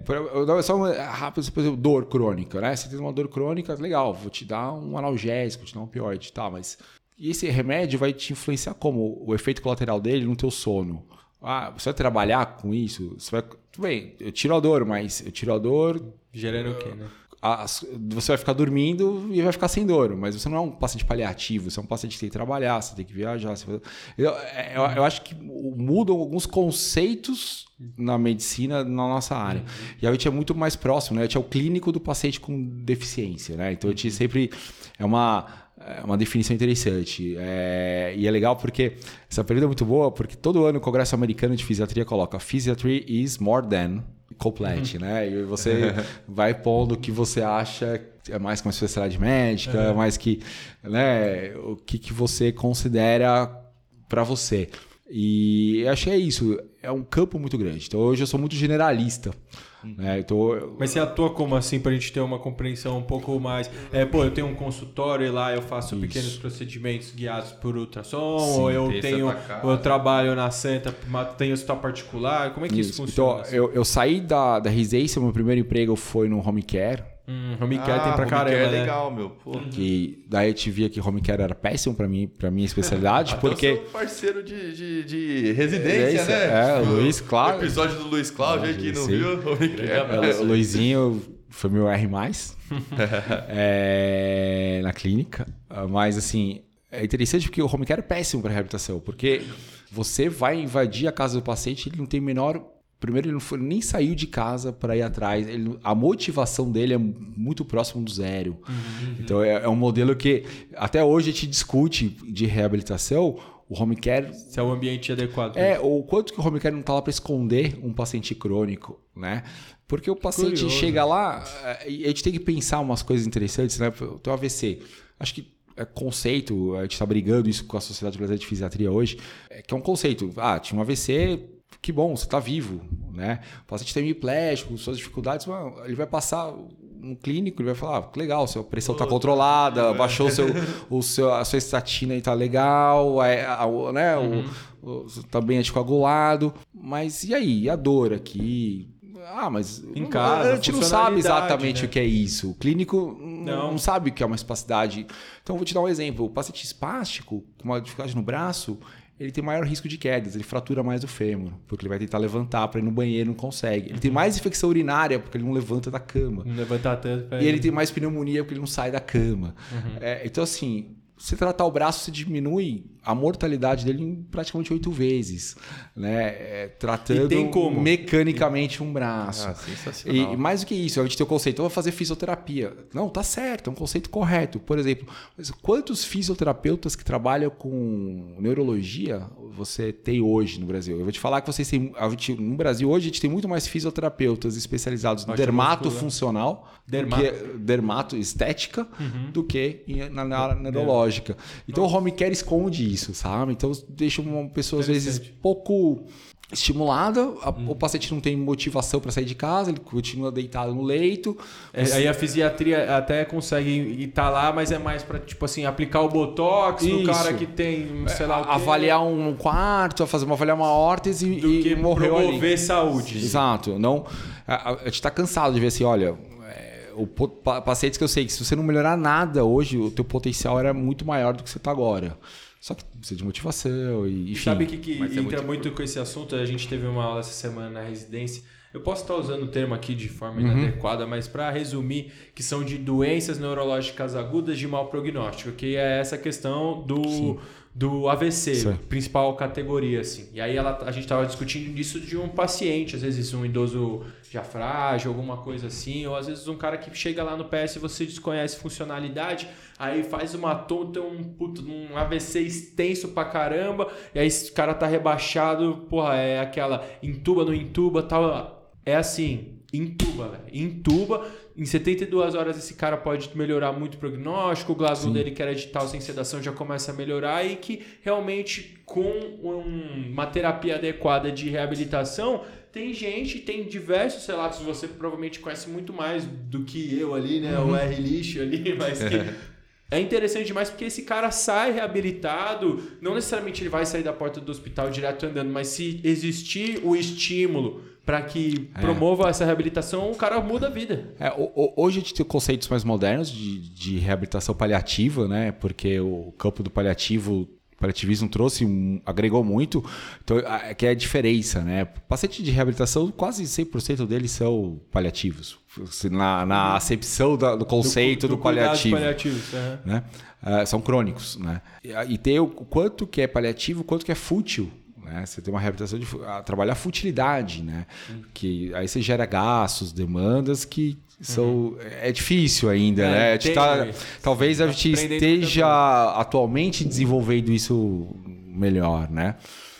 só rápido, por exemplo, dor crônica, né? Você tem uma dor crônica, legal, vou te dar um analgésico, vou te dar um opioide, tá, mas e esse remédio vai te influenciar como? O efeito colateral dele no teu sono. Ah, você vai trabalhar com isso? Você vai... Tudo bem, eu tiro a dor, mas eu tiro a dor, Gerando o quê, né? as- você vai ficar dormindo e vai ficar sem dor, mas você não é um paciente paliativo, você é um paciente que tem que trabalhar, você tem que viajar. Você... Eu, eu, eu acho que mudam alguns conceitos na medicina na nossa área. E a gente é muito mais próximo, né? A gente é o clínico do paciente com deficiência, né? Então a gente sempre é uma é uma definição interessante. É, e é legal porque essa pergunta é muito boa, porque todo ano o Congresso Americano de Fisiatria coloca Physiatry is more than complete, né? E você vai pondo o que você acha é mais que uma especialidade médica, é mais que, né, o que, que você considera para você. E eu acho que é isso, é um campo muito grande. Então hoje eu sou muito generalista. Né? Então, Mas você atua como assim, pra gente ter uma compreensão um pouco mais. É, pô, eu tenho um consultório e lá eu faço pequenos procedimentos guiados por ultrassom, ou eu tenho. Ou eu trabalho na Santa, mas tenho hospital particular. Como é que isso, isso. funciona? Então, eu, eu saí da, da residência, meu primeiro emprego foi no home care. Hum, home care tem pra home caramba, care é né? legal, meu. Pô. Que daí eu te via que home care era péssimo pra mim, para minha especialidade, porque o seu parceiro de, de, de residência, Residência, né? é, o Luiz, O claro. episódio do Luiz Cláudio aí que não Sim. viu. Home care. É, o Luizinho foi meu R+, é, na clínica. Ah, Mas, assim, é interessante porque o home care é péssimo para reabilitação, porque você vai invadir a casa do paciente, ele não tem menor... Primeiro, ele não foi, nem saiu de casa para ir atrás. Ele a motivação dele é muito próximo do zero. Então, é, é um modelo que até hoje a gente discute de reabilitação. O home care Se é o ambiente adequado. é, isso. o quanto que o home care não tá lá para esconder um paciente crônico, né? Porque o paciente Curioso. chega lá eh, e a gente tem que pensar umas coisas interessantes, né? Tem o AVC. Acho que é conceito, a gente está brigando isso com a Sociedade Brasileira de Fisiatria hoje, é que é um conceito. Ah, tinha um AVC, que bom, você está vivo, né? O paciente tem hemiplégico, suas dificuldades, ele vai passar um clínico, ele vai falar, ah, legal, sua pressão está controlada, baixou o seu, o seu, a sua estatina aí tá legal, é, a- o- né? O, o, tá bem anticoagulado, mas e aí? E a dor aqui? Ah, mas Em casa, a gente não sabe exatamente né? o que é isso. O clínico não, Não. sabe o que é uma espasticidade. Então, eu vou te dar um exemplo. O paciente espástico, com uma dificuldade no braço, ele tem maior risco de quedas, ele fratura mais o fêmur, porque ele vai tentar levantar para ir no banheiro, não consegue. Ele tem Uhum. mais infecção urinária, porque ele não levanta da cama. Não levantar tanto E ele tem mais pneumonia porque ele não sai da cama. Uhum. É, então, assim, se tratar o braço, você diminui a mortalidade dele em praticamente oito vezes. Né? É, tratando tem como? mecanicamente um braço. Ah, sensacional. E, mais do que isso, a gente tem o conceito, eu vou fazer fisioterapia. Não, tá certo, é um conceito correto. Por exemplo, quantos fisioterapeutas que trabalham com neurologia você tem hoje no Brasil? Eu vou te falar que vocês têm. gente- no Brasil hoje a gente tem muito mais fisioterapeutas especializados no dermato funcional, Dermato. do que- dermato estética, Uhum. do que em- na, na área neurológica. Então o home care esconde isso, sabe? Então deixa uma pessoa às vezes pouco estimulada, a- Uhum. o paciente não tem motivação para sair de casa, ele continua deitado no leito. É, aí a fisiatria até consegue estar lá, mas é mais pra, tipo assim, aplicar o botox no Isso. cara que tem, sei lá, avaliar um quarto, fazer uma avaliar uma órtese do e, que morreu ali. promover saúde. Exato. Não, a, a- gente está cansado de ver assim, olha, é, o pacientes que eu sei que se você não melhorar nada hoje, o teu potencial era muito maior do que você tá agora. Só que precisa de motivação e enfim. Sabe o que, que é entra muito- muito com esse assunto? A gente teve uma aula essa semana na residência. Eu posso estar usando o termo aqui de forma Uhum. inadequada, mas para resumir, que são de doenças neurológicas agudas de mau prognóstico, que é essa questão do, do AVC, Sim. principal categoria, assim. E aí ela, a gente estava discutindo isso de um paciente, às vezes um idoso já frágil, alguma coisa assim, ou às vezes um cara que chega lá no PS e você desconhece funcionalidade, aí faz uma tonta, um, puto, um AVC extenso pra caramba, e aí esse cara tá rebaixado, porra, é aquela intuba, não intuba, tal. É assim, intuba, velho. Intuba. Em 72 horas esse cara pode melhorar muito o prognóstico, o Glasgow dele que era de tal sem sedação já começa a melhorar e que realmente com um- uma terapia adequada de reabilitação tem gente, tem diversos relatos, você provavelmente conhece muito mais do que eu ali, né? O R lixo ali, mas que é interessante demais porque esse cara sai reabilitado, não necessariamente ele vai sair da porta do hospital direto andando, mas se existir o estímulo para que promova essa reabilitação, o cara muda a vida. É, ho- ho- hoje a gente tem conceitos mais modernos de, de reabilitação paliativa, né? Porque o campo do paliativo, paliativismo trouxe, um- agregou muito. Então, a- que é a diferença, né? Paciente de reabilitação, quase 100% deles são paliativos. Na, na acepção da- do conceito do, cuidado paliativo. paliativos, aham. né? Ah, são crônicos, né? E, e ter o quanto que é paliativo, quanto que é fútil, né? Você tem uma reabilitação de fu- ah, trabalhar a futilidade, né? Que aí você gera gastos, demandas que são é difícil ainda, É, né? A tem- tá- talvez a tá gente esteja atualmente desenvolvendo isso melhor, né?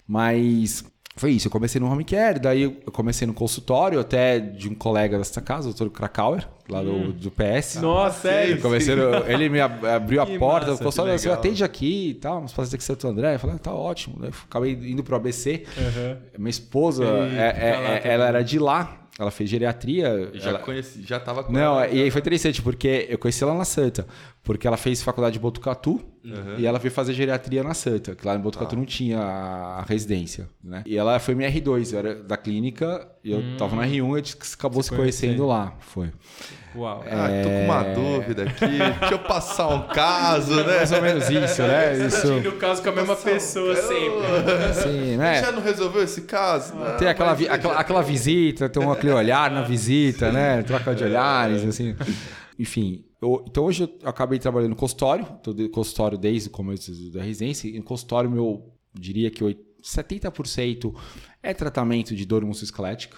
Mas foi isso. Eu comecei no home care, daí eu comecei no consultório, até de um colega desta casa, o Dr. Krakauer, lá do, do PS. Nossa, sério? Eu comecei no- ele me ab- abriu a Que porta, massa, consultório, que você atende aqui e tal, pacientes aqui em Santo André. Eu falei, ah, tá ótimo. Eu acabei indo pro ABC. Aham. Minha esposa, é- é- é- ela era de lá, ela fez geriatria. Já ela- conheci, já tava com Não, ela. e aí foi interessante, porque eu conheci ela na Santa, porque ela fez faculdade de Botucatu e ela veio fazer geriatria na Santa, que lá em Botucatu não tinha a residência, né? E ela foi minha R2, eu era da clínica, e eu tava no R1 e a gente acabou se conhecendo lá, foi. Uau. Ah, tô com uma dúvida aqui. Deixa eu passar um caso, né? Mais ou menos isso, né? Isso, No caso com a mesma pessoa sempre. sim, né? Já não resolveu esse caso? Não, Tem aquela, vi- aquela, aquela visita, tem um aquele olhar na visita, né? Troca de olhares, assim. Enfim, eu- então hoje eu acabei trabalhando no consultório, tô de consultório desde o começo da residência, e no consultório meu, diria que oit- 70% é tratamento de dor musculoesquelética,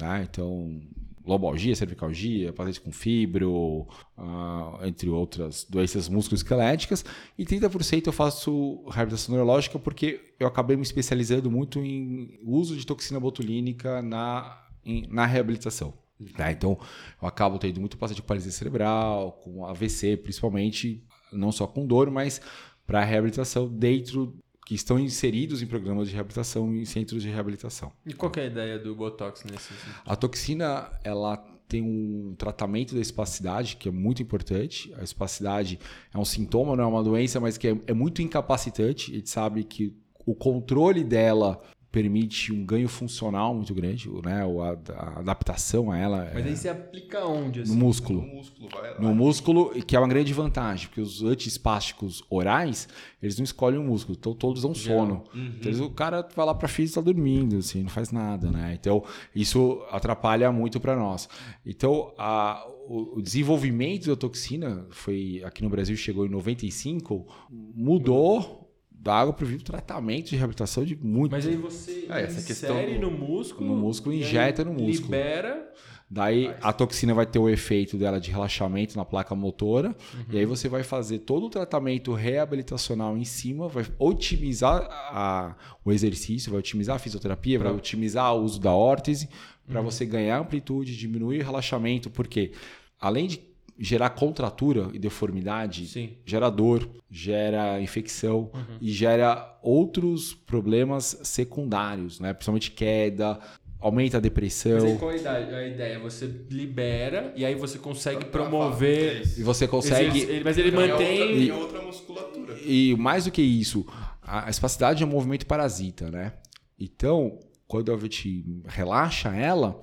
né? Então, lombalgia, cervicalgia, paciente com fibro, ah, entre outras doenças musculoesqueléticas. E 30% eu faço reabilitação neurológica porque eu acabei me especializando muito em uso de toxina botulínica na, em- na reabilitação. tá? Então, eu acabo tendo muito paciente com paralisia cerebral, com AVC, principalmente, não só com dor, mas para reabilitação dentro que estão inseridos em programas de reabilitação em centros de reabilitação. E qual é a ideia do Botox nesse sentido? A toxina, ela tem um tratamento da espacidade que é muito importante. A espacidade é um sintoma, não é uma doença, mas que é, é muito incapacitante. A gente sabe que o controle dela permite um ganho funcional muito grande, né? O- A, a adaptação a ela Mas é aí você aplica onde? no Assim? músculo. O músculo vai lá. No músculo, e que é uma grande vantagem, porque os antiespásticos orais, eles não escolhem o músculo, então todos dão sono. Então, eles- o cara vai lá pra física e tá dormindo, assim, não faz nada, né? Então, isso atrapalha muito para nós. Então, a- o, o desenvolvimento da toxina foi aqui no Brasil chegou em 95, mudou da água para o vinho tratamento de reabilitação de muito. Mas aí você Ah, essa insere do- no músculo. No músculo, injeta no músculo. Libera. Daí a toxina vai ter o efeito dela de relaxamento na placa motora. E aí você vai fazer todo o tratamento reabilitacional em cima, vai otimizar a- o exercício, vai otimizar a fisioterapia, vai otimizar o uso da órtese, para você ganhar amplitude, diminuir o relaxamento, porque além de gerar contratura e deformidade, Sim. gera dor, gera infecção e gera outros problemas secundários, né? Principalmente queda, aumenta a depressão. Mas aí qual é a ideia? A ideia? Você libera e aí você consegue É promover. isso. E você consegue. ele- Mas ele É outra- mantém. é outra musculatura. E mais do que isso, a espacidade é um movimento parasita, né? Então, quando a gente relaxa ela,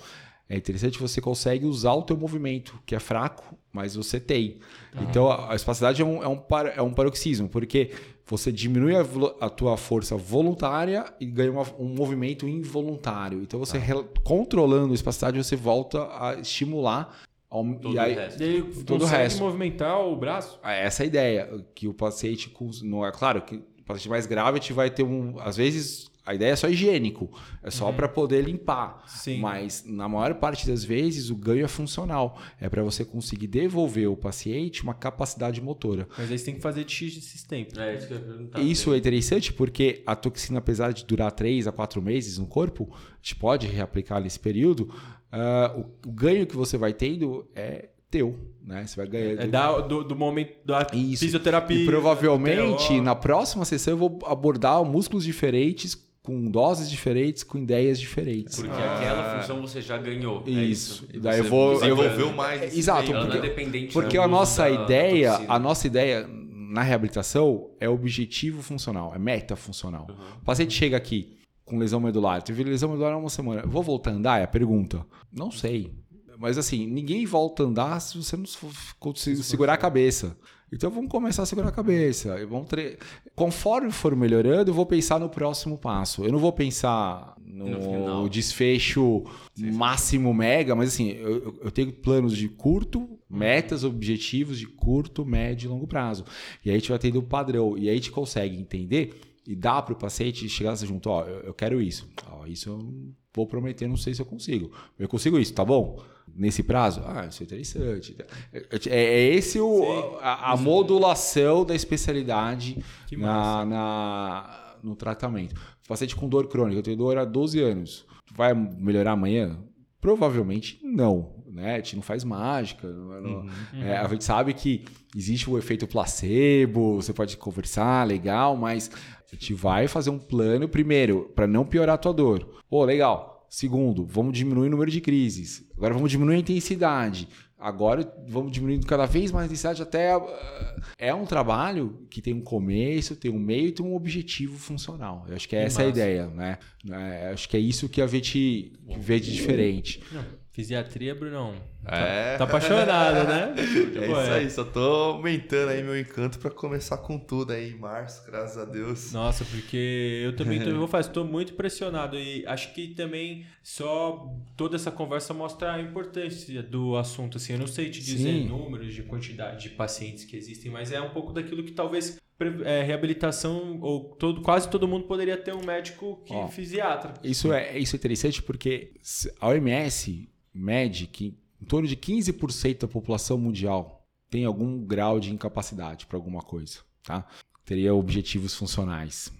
é interessante que você consegue usar o teu movimento, que é fraco, mas você tem. Então, a, a espasticidade é um, é, um par- é um paroxismo, porque você diminui a, a tua força voluntária e ganha uma- um movimento involuntário. Então, você rel- controlando a espasticidade, você volta a estimular... ao- Todo e aí- o resto. Ele Todo o resto. movimentar o braço? é essa a ideia, que o paciente com, não é claro que o paciente mais grave a gente vai ter um, às vezes a ideia é só higiênico, é só para poder limpar. Sim. Mas na maior parte das vezes o ganho é funcional, é para você conseguir devolver ao paciente uma capacidade motora. Mas aí você tem que fazer X desses tempos. É, isso que eu ia perguntar. Isso é interessante porque a toxina, apesar de durar 3 a 4 meses no corpo, a gente pode reaplicar nesse período, ah, o, o ganho que você vai tendo é teu, né? Você vai ganhar. É da, do, do momento da Isso. fisioterapia. E provavelmente na próxima sessão eu vou abordar músculos diferentes, com doses diferentes, com ideias diferentes. Porque aquela função você já ganhou. é Isso. isso. E daí eu Você vou. eu vou- desenvolveu mais nesse Exato, não é porque, dependente porque a nossa da- ideia, da a nossa ideia na reabilitação é objetivo funcional, é meta funcional. O paciente chega aqui com lesão medular, teve lesão medular há uma semana, vou voltar a andar? É a pergunta. Não sei. Mas assim, ninguém volta a andar se você não conseguir segurar a cabeça. Então vamos começar a segurar a cabeça. e Vamos tre... Conforme for melhorando, eu vou pensar no próximo passo. Eu não vou pensar no, No desfecho máximo mega, mas assim, eu, eu- tenho planos de curto, metas, objetivos de curto, médio e longo prazo. E aí a gente vai tendo um padrão. E aí a gente consegue entender e dar para o paciente chegar junto, ó, eu, quero isso. Ó, isso eu vou prometer, não sei se eu consigo. Eu consigo isso, tá bom? Nesse prazo? Ah, isso é interessante. É, é esse o, a, a modulação da especialidade na, na- no tratamento. Paciente com dor crônica, eu tenho dor há 12 anos. Vai melhorar amanhã? Provavelmente não. Né? A gente não faz mágica. não- não- é, a gente sabe que existe o efeito placebo, você pode conversar, legal, mas a gente vai fazer um plano, primeiro, para não piorar a tua dor. Pô, legal. Segundo, vamos diminuir o número de crises. Agora vamos diminuir a intensidade. Agora vamos diminuindo cada vez mais a intensidade até. ah, É um trabalho que tem um começo, tem um meio e tem um objetivo funcional. Eu acho que é essa a ideia, né? É, acho que é isso que a gente vê de diferente. Não, fisiatria, Brunão. É. Tá apaixonado, né? É Pô, isso aí, só tô aumentando aí meu encanto pra começar com tudo aí em março, graças a Deus. Nossa, porque eu também tô, eu vou fazer, estou muito impressionado e acho que também só toda essa conversa mostra a importância do assunto. Assim, eu não sei te dizer Sim. números de quantidade de pacientes que existem, mas é um pouco daquilo que talvez é, reabilitação ou todo, quase todo mundo poderia ter um médico que fisiatra. Isso é, isso é interessante porque a OMS mede que em torno de 15% da população mundial tem algum grau de incapacidade para alguma coisa, tá? Teria objetivos funcionais.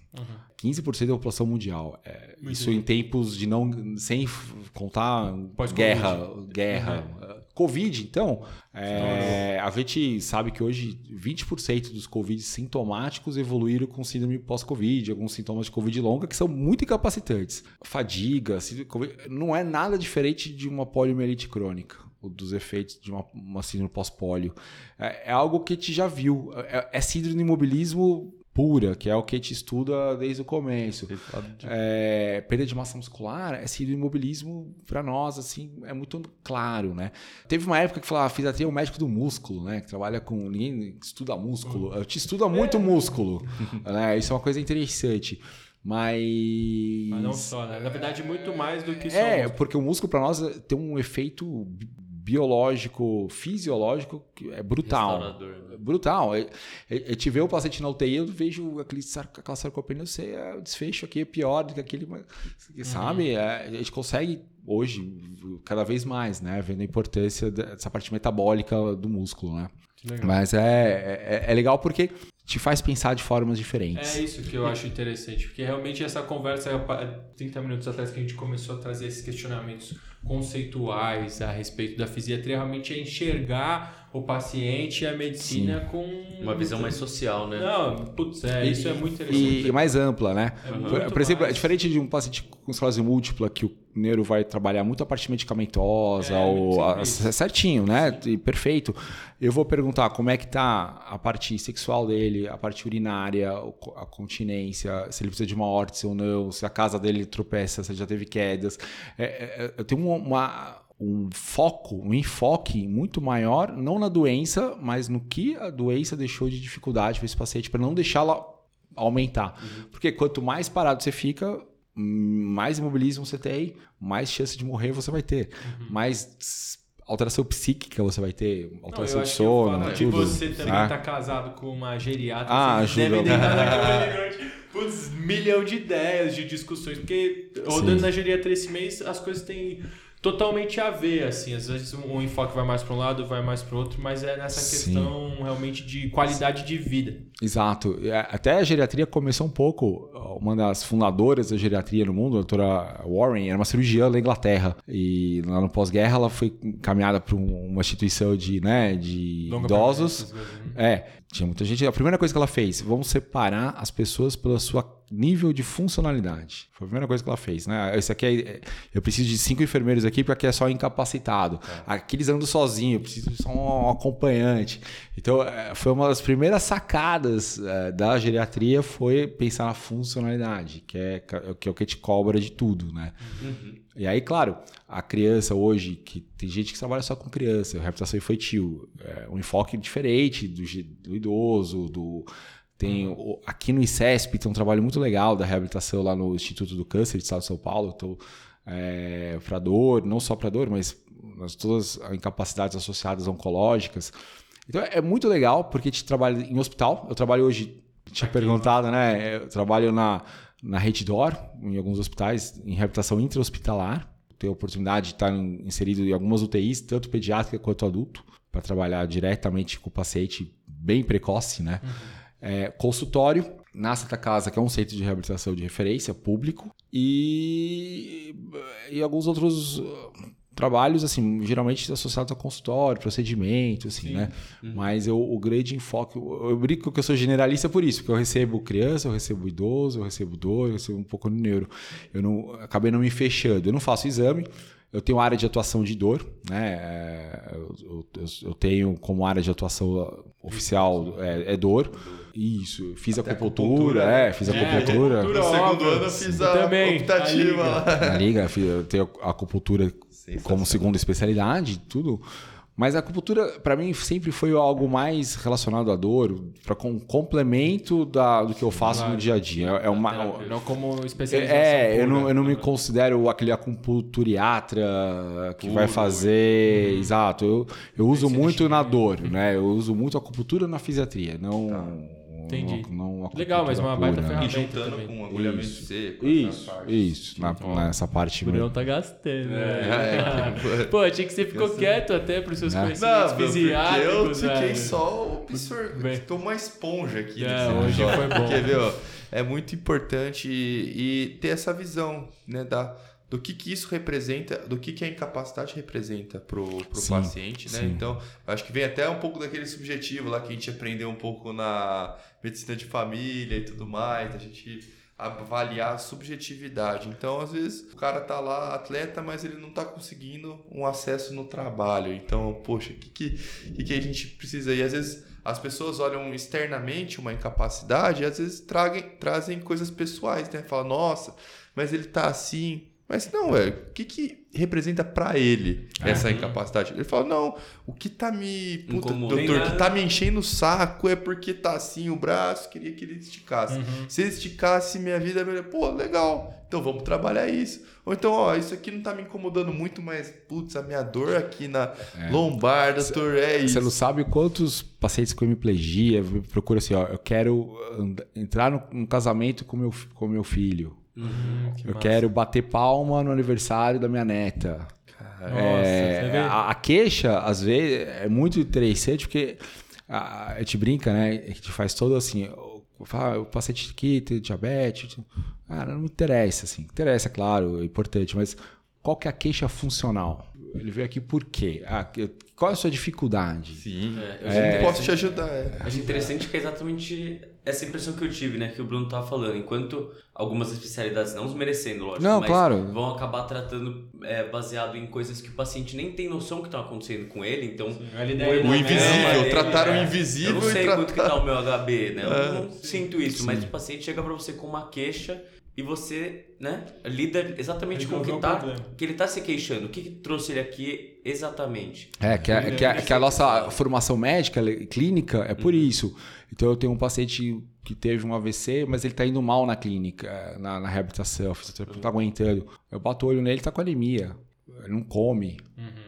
15% da população mundial. É, isso em tempos de não. sem contar Pós-Covid. guerra. guerra. Uh, Covid, então, é, a gente sabe que hoje 20% dos Covid sintomáticos evoluíram com síndrome pós-Covid, alguns sintomas de Covid longa que são muito incapacitantes. Fadiga, não é nada diferente de uma poliomielite crônica. Dos efeitos de uma, uma síndrome pós-polio. É, é algo que a gente já viu. É, é síndrome de imobilismo pura, que é o que a gente estuda desde o começo. É, perda de massa muscular é síndrome de imobilismo para nós assim é muito claro, né? Teve uma época que falava, fiz até o médico do músculo, né? Que trabalha com ninguém estuda músculo, eu te estuda muito músculo, né? Isso é uma coisa interessante. Mas, Mas não só, né? Na verdade, muito mais do que só. é, porque o músculo para nós tem um efeito biológico, fisiológico que é brutal. Né? Brutal. Eu, eu, eu te ver o paciente na UTI, eu vejo aquele, aquela sarcopenia, eu sei, é, o desfecho aqui é pior do que aquele. mas, Sabe? É, a gente consegue, hoje, cada vez mais, né? Vendo a importância dessa parte metabólica do músculo, né? Mas é, é, é legal porque te faz pensar de formas diferentes. É isso que eu acho interessante, porque realmente essa conversa, 30 minutos atrás que a gente começou a trazer esses questionamentos conceituais a respeito da fisiatria, realmente é enxergar o paciente e a medicina com... Uma visão mais social, né? Não, putz, é, isso é muito E, interessante. e mais ampla, né? É Por, por exemplo, é mais. diferente de um paciente com esclerose múltipla, que o neuro vai trabalhar muito a parte medicamentosa, É, ou a- isso. certinho, né? E perfeito. Eu vou perguntar como é que tá a parte sexual dele, a parte urinária, a continência, se ele precisa de uma órtese ou não, se a casa dele tropeça, se ele já teve quedas. É, é, eu tenho uma, uma- um foco, um enfoque muito maior, não na doença, mas no que a doença deixou de dificuldade para esse paciente, para não deixá-la aumentar. Porque quanto mais parado você fica, mais imobilismo você tem, mais chance de morrer você vai ter. Mais alteração psíquica você vai ter, alteração Não, de sono, fato de tudo. você também estar casado com uma geriatra, Ah, ajuda. devem deitar naquele grande, putz, milhão de ideias, de discussões, porque rodando Sim. na geriatria esse mês, as coisas têm totalmente a ver, assim, às vezes um enfoque vai mais para um lado, vai mais para outro, mas é nessa Sim. questão realmente de qualidade de vida. Exato. Até a geriatria começou um pouco. Uma das fundadoras da geriatria no mundo, a doutora Warren, era uma cirurgiã da Inglaterra. E lá no pós-guerra ela foi encaminhada para uma instituição de, né, de Longa idosos. né? É, tinha muita gente. A primeira coisa que ela fez, vamos separar as pessoas pelo seu nível de funcionalidade. Foi a primeira coisa que ela fez, né? Esse aqui é, eu preciso de cinco enfermeiros aqui porque aqui é só incapacitado. Aqui eles andam sozinhos, eu preciso de só um acompanhante. Então, é, foi uma das primeiras sacadas é, da geriatria foi pensar na funcionalidade, que é, que é o que te cobra de tudo, né? E aí, claro, a criança hoje, que tem gente que trabalha só com criança, reabilitação infantil, é um enfoque diferente do, do idoso, do. Tem, o- aqui no ICESP tem um trabalho muito legal da reabilitação lá no Instituto do Câncer de Estado de São Paulo. Então, é, para dor, não só para dor, mas todas as incapacidades associadas oncológicas. Então é muito legal porque a gente trabalha em hospital. Eu trabalho hoje, tinha perguntado, né? Eu trabalho na, na Rede Dor, em alguns hospitais, em reabilitação intra-hospitalar. Tenho a oportunidade de estar inserido em algumas UTIs, tanto pediátrica quanto adulto, para trabalhar diretamente com o paciente bem precoce, né? É, consultório na Santa Casa, que é um centro de reabilitação de referência público, e, e alguns outros trabalhos, assim, geralmente associados a consultório, procedimento, assim, né? Mas eu, o grande enfoque, eu, eu brinco que eu sou generalista por isso, porque eu recebo criança, eu recebo idoso, eu recebo dor, eu recebo um pouco de neuro. Eu não, acabei não me fechando, eu não faço exame, eu tenho área de atuação de dor, né? É, Eu, eu- eu- tenho como área de atuação oficial é, é dor. Isso, eu fiz acupuntura, é, fiz acupuntura. acupuntura. No segundo ano eu fiz a também, optativa a lá. Na liga, fiz- eu tenho acupuntura como segunda especialidade, tudo. Mas a acupuntura, para mim, sempre foi algo mais relacionado à dor, para com complemento da, do que eu faço no dia a dia. É, é uma, Não como especialização é, eu pura. não, eu não me considero aquele acupunturiatra que vai fazer. Exato. Eu, eu uso muito na dor, né? Eu uso muito acupuntura na fisiatria, não. Entendi. Não, não Legal, mas uma baita pura, né? E ferramenta juntando também. com agulhamento Isso. seco. Isso, parte. isso. Na, nessa parte. O Bruno tá gastando. né? É, Pô, achei que você ficou quieto até pros seus É. conhecimentos Não, porque eu fiquei só absorvendo. Tô uma esponja aqui. É, hoje foi bom. Porque, viu, é muito importante e, e ter essa visão, né, da, do que que isso representa, do que que a incapacidade representa pro Sim, paciente, né? sim. Então, acho que vem até um pouco daquele subjetivo lá que a gente aprendeu um pouco na medicina de família e tudo mais, a gente avaliar a subjetividade. Então, às vezes, o cara tá lá, atleta, mas ele não tá conseguindo um acesso no trabalho. Então, poxa, o que, que, que, que a gente precisa? E às vezes as pessoas olham externamente uma incapacidade e às vezes tragem, trazem coisas pessoais, né? Fala, nossa, mas ele tá assim. Mas não, é, o que, que representa pra ele essa incapacidade? Ele fala, não, o que tá me. Puta, doutor, o que tá me enchendo o saco é porque tá assim o braço, queria que ele esticasse. Se ele esticasse, minha vida melhor. Pô, legal. Então vamos trabalhar isso. Ou então, ó, isso aqui não tá me incomodando muito, mas, putz, a minha dor aqui na lombar, doutor, é isso. Você não sabe quantos pacientes com hemiplegia procuram assim, ó, eu quero entrar no, num casamento com meu, com meu filho. Eu quero bater palma no aniversário da minha neta. Nossa, É, você vê? a, a queixa, às vezes, é muito interessante porque a, a gente brinca, né? A gente faz todo assim. o- fala, O paciente aqui tem diabetes. Cara, não me interessa, assim. Interessa, claro, é importante, mas qual que é a queixa funcional? Ele veio aqui por quê? Ah, que- qual é a sua dificuldade? Sim, É, eu não posso te ajudar. É. Acho interessante que é exatamente essa impressão que eu tive, né? Que o Bruno tava falando. Enquanto algumas especialidades, não desmerecendo, lógico, Não, mas claro. vão acabar tratando é, baseado em coisas que o paciente nem tem noção que estão acontecendo com ele. Então, ele o Não, invisível, dele, trataram o é. invisível Eu não sei e quanto que tá o meu HB, né? Eu não sinto isso, mas o paciente chega pra você com uma queixa e você, né, lida exatamente com o que, tá, problema. que ele tá se queixando. O que, que trouxe ele aqui exatamente? É, que a, que a- que a nossa formação médica, clínica, é por isso. Então eu tenho um paciente que teve um AVC, mas ele tá indo mal na clínica, na, na reabilitação, a fisioterapia não tá aguentando. Eu bato o olho nele, ele tá com anemia. Ele não come,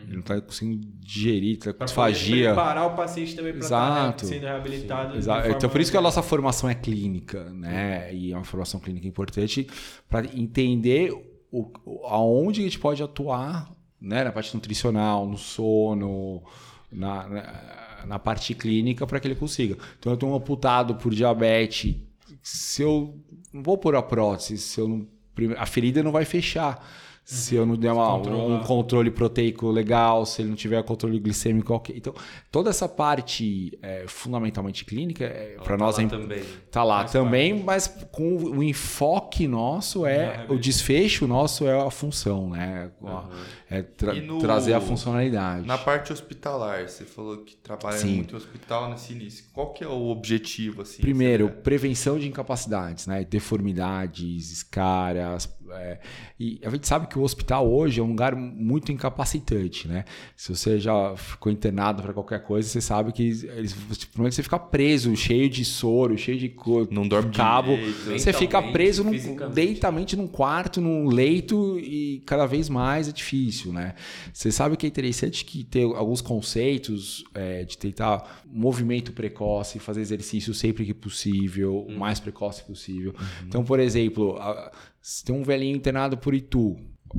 ele não tá conseguindo digerir, tá com disfagia. preparar o paciente também para Exato. estar sendo reabilitado. Exato. Então, por isso que a nossa formação é clínica, né? E é uma formação clínica importante para entender o, aonde a gente pode atuar, né? Na parte nutricional, no sono, na, na, na parte clínica, para que ele consiga. Então, eu tenho um amputado por diabetes. Se eu não vou pôr a prótese, se eu não, a ferida não vai fechar. Se eu não der uma- um controle proteico legal, se ele não tiver controle glicêmico, ok. Então, toda essa parte é, fundamentalmente clínica, é, para Tá nós lá é, também. tá lá Faz também, mas com o enfoque nosso é o desfecho nosso é a função, né? É tra- no- trazer a funcionalidade. Na parte hospitalar, você falou que trabalha Sim. muito em hospital nesse início. Qual que é o objetivo, assim? Primeiro, prevenção de incapacidades, né? Deformidades, escaras. É, E a gente sabe que o hospital hoje é um lugar muito incapacitante, né? Se você já ficou internado para qualquer coisa, você sabe que eles, primeiro você fica preso, cheio de soro, cheio de Não dorme cabo. direito. Você fica preso num, deitamente num quarto, num leito e cada vez mais é difícil, né? Você sabe que é interessante que ter alguns conceitos é, de tentar movimento precoce, fazer exercício sempre que possível, o mais precoce possível. Então, por exemplo, a- se tem um velhinho internado por Itu,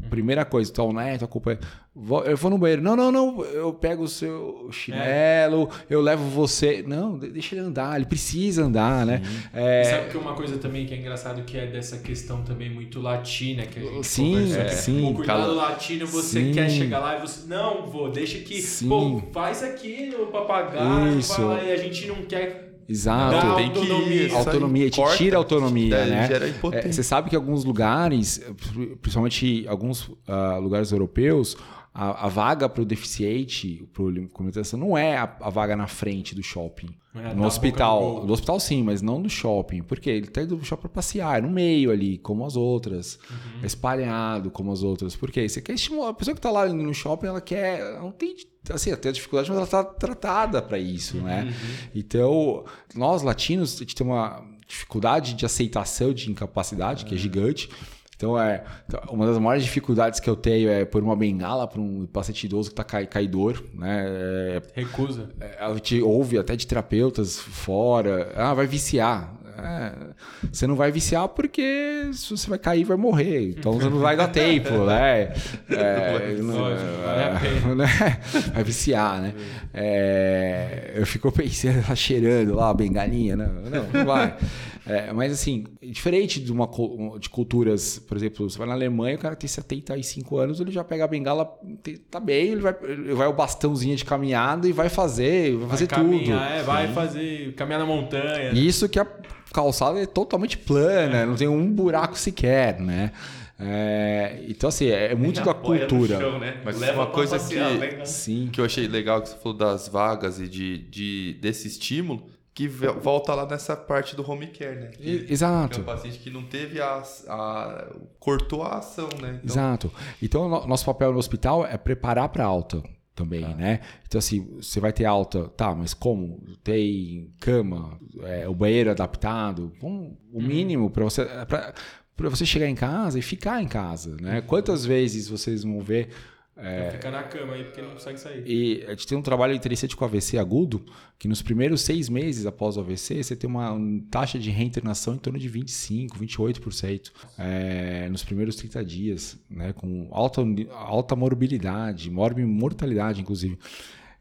Primeira coisa, né? Tua culpa é. vou- Eu vou no banheiro. Não, não, não. Eu pego o seu chinelo, eu levo você. Não, de- deixa ele andar. Ele precisa andar, né? É, Sabe que uma coisa também que é engraçado que é dessa questão também muito latina que a gente Sim, é, sim, O cuidado cala- latino, você Sim. quer chegar lá e você não, vou, deixa aqui, Sim. pô, faz aqui no papagaio, Isso. lá, e a gente não quer Exato. Dá tem que autonomia. autonomia, te corta, tira a autonomia, é, né? Gera É, você sabe que alguns lugares, principalmente alguns ah, lugares europeus, a, a vaga para o deficiente, para comunicação, não é a, a vaga na frente do shopping. É, tá no hospital. do. No hospital sim, mas não no shopping. Porque ele tá indo pro shopping para passear, é no meio ali, como as outras. Uhum. É espalhado como as outras. Porque você quer estimular. A pessoa que tá lá indo no shopping, ela quer. Ela não tem. Assim, até dificuldade, mas ela tá tratada para isso, né? Uhum. Então, nós latinos, a gente tem uma dificuldade de aceitação de incapacidade, que é gigante. Então, é uma das maiores dificuldades que eu tenho é pôr uma bengala para um paciente idoso que está caidor, né? É, recusa. é, a gente ouve até de terapeutas fora, ah, vai viciar. É, você não vai viciar porque se você vai cair, vai morrer. Então você não vai dar tempo, né? É, não- vale a pena. né? Vai viciar, né? É, eu fico pensando, tá cheirando lá a bengalinha, não, não, não vai. É, mas assim, diferente de, uma, de culturas, por exemplo, você vai na Alemanha, o cara tem 75 anos, ele já pega a bengala, tá bem, ele vai, ele vai o bastãozinho de caminhada e vai fazer, vai fazer vai tudo. caminhar, É, vai fazer, caminhar na montanha. Isso que a calçada é totalmente plana, não tem um buraco sequer, né? É, então, assim, é muito da cultura. chão, né? Mas Leva uma coisa passear, que- cá. Sim. que eu achei legal que você falou das vagas e de, de- desse estímulo, que volta lá nessa parte do home care, né? Que, E- que é Exato. um paciente que não teve a, a- cortou a ação, né? Então, Exato. Então, no- nosso papel no hospital é preparar para alta também, Tá. né? Então, assim, você vai ter alta, tá, mas como? Tem cama, é, o banheiro adaptado, o Uhum. mínimo para você. Para você chegar em casa e ficar em casa, né? Uhum. Quantas vezes vocês vão ver Vai ficar na cama aí porque não consegue sair. E a gente tem um trabalho interessante com AVC agudo, que nos primeiros seis meses após o AVC, você tem uma taxa de reinternação em torno de 25%, 28%. é, nos primeiros 30 dias, né, com alta, alta morbilidade, morbi mortalidade, inclusive.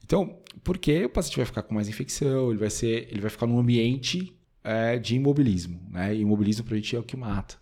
Então, porque o paciente vai ficar com mais infecção, ele vai, ser, ele vai ficar num ambiente é, de imobilismo. Né? Imobilismo pra gente é o que mata.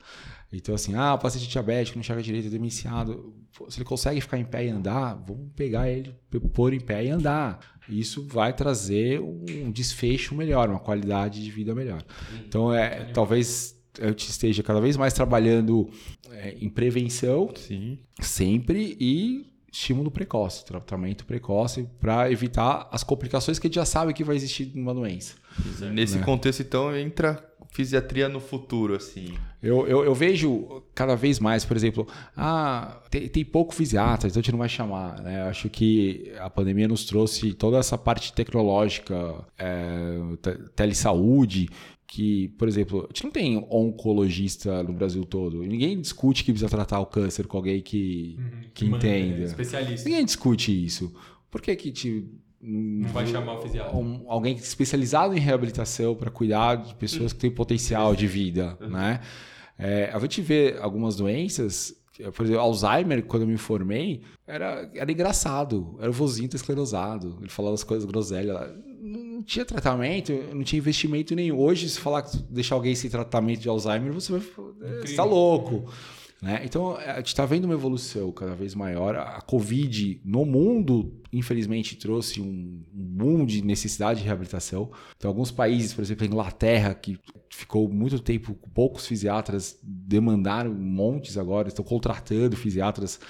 Então, assim, ah, o paciente diabético não enxerga direito, é demenciado. Se ele consegue ficar em pé e andar, vamos pegar ele, pôr em pé e andar. Isso vai trazer um desfecho melhor, uma qualidade de vida melhor. Então, é, talvez a gente esteja cada vez mais trabalhando é, em prevenção, Sim. sempre, e estímulo precoce, tratamento precoce, para evitar as complicações que a gente já sabe que vai existir numa doença. Nesse Né? contexto, então, entra fisiatria no futuro, assim? Eu, eu, eu, vejo cada vez mais, por exemplo, ah, tem, tem pouco fisiatra, então a gente não vai chamar. Né? Acho que a pandemia nos trouxe toda essa parte tecnológica, é, telesaúde, que, por exemplo, a gente não tem oncologista no Brasil todo. Ninguém discute que precisa tratar o câncer com alguém que, uhum, que, que entenda. Especialista. Ninguém discute isso. Por que que te não vai chamar o fisiatra. Um, alguém especializado em reabilitação para cuidar de pessoas que têm potencial de vida, uhum. né? É, a gente vê algumas doenças, por exemplo, Alzheimer, quando eu me formei, era, era engraçado. Era o vozinho esclerosado. Ele falava as coisas groselhas. Não tinha tratamento, não tinha investimento nenhum. Hoje, se falar deixar alguém sem tratamento de Alzheimer, você vai. Você está louco. Né? Então, a gente está vendo uma evolução cada vez maior. A Covid no mundo, infelizmente, trouxe um boom de necessidade de reabilitação. Então, alguns países, por exemplo, a Inglaterra, que ficou muito tempo com poucos fisiatras, demandaram montes agora, estão contratando fisiatras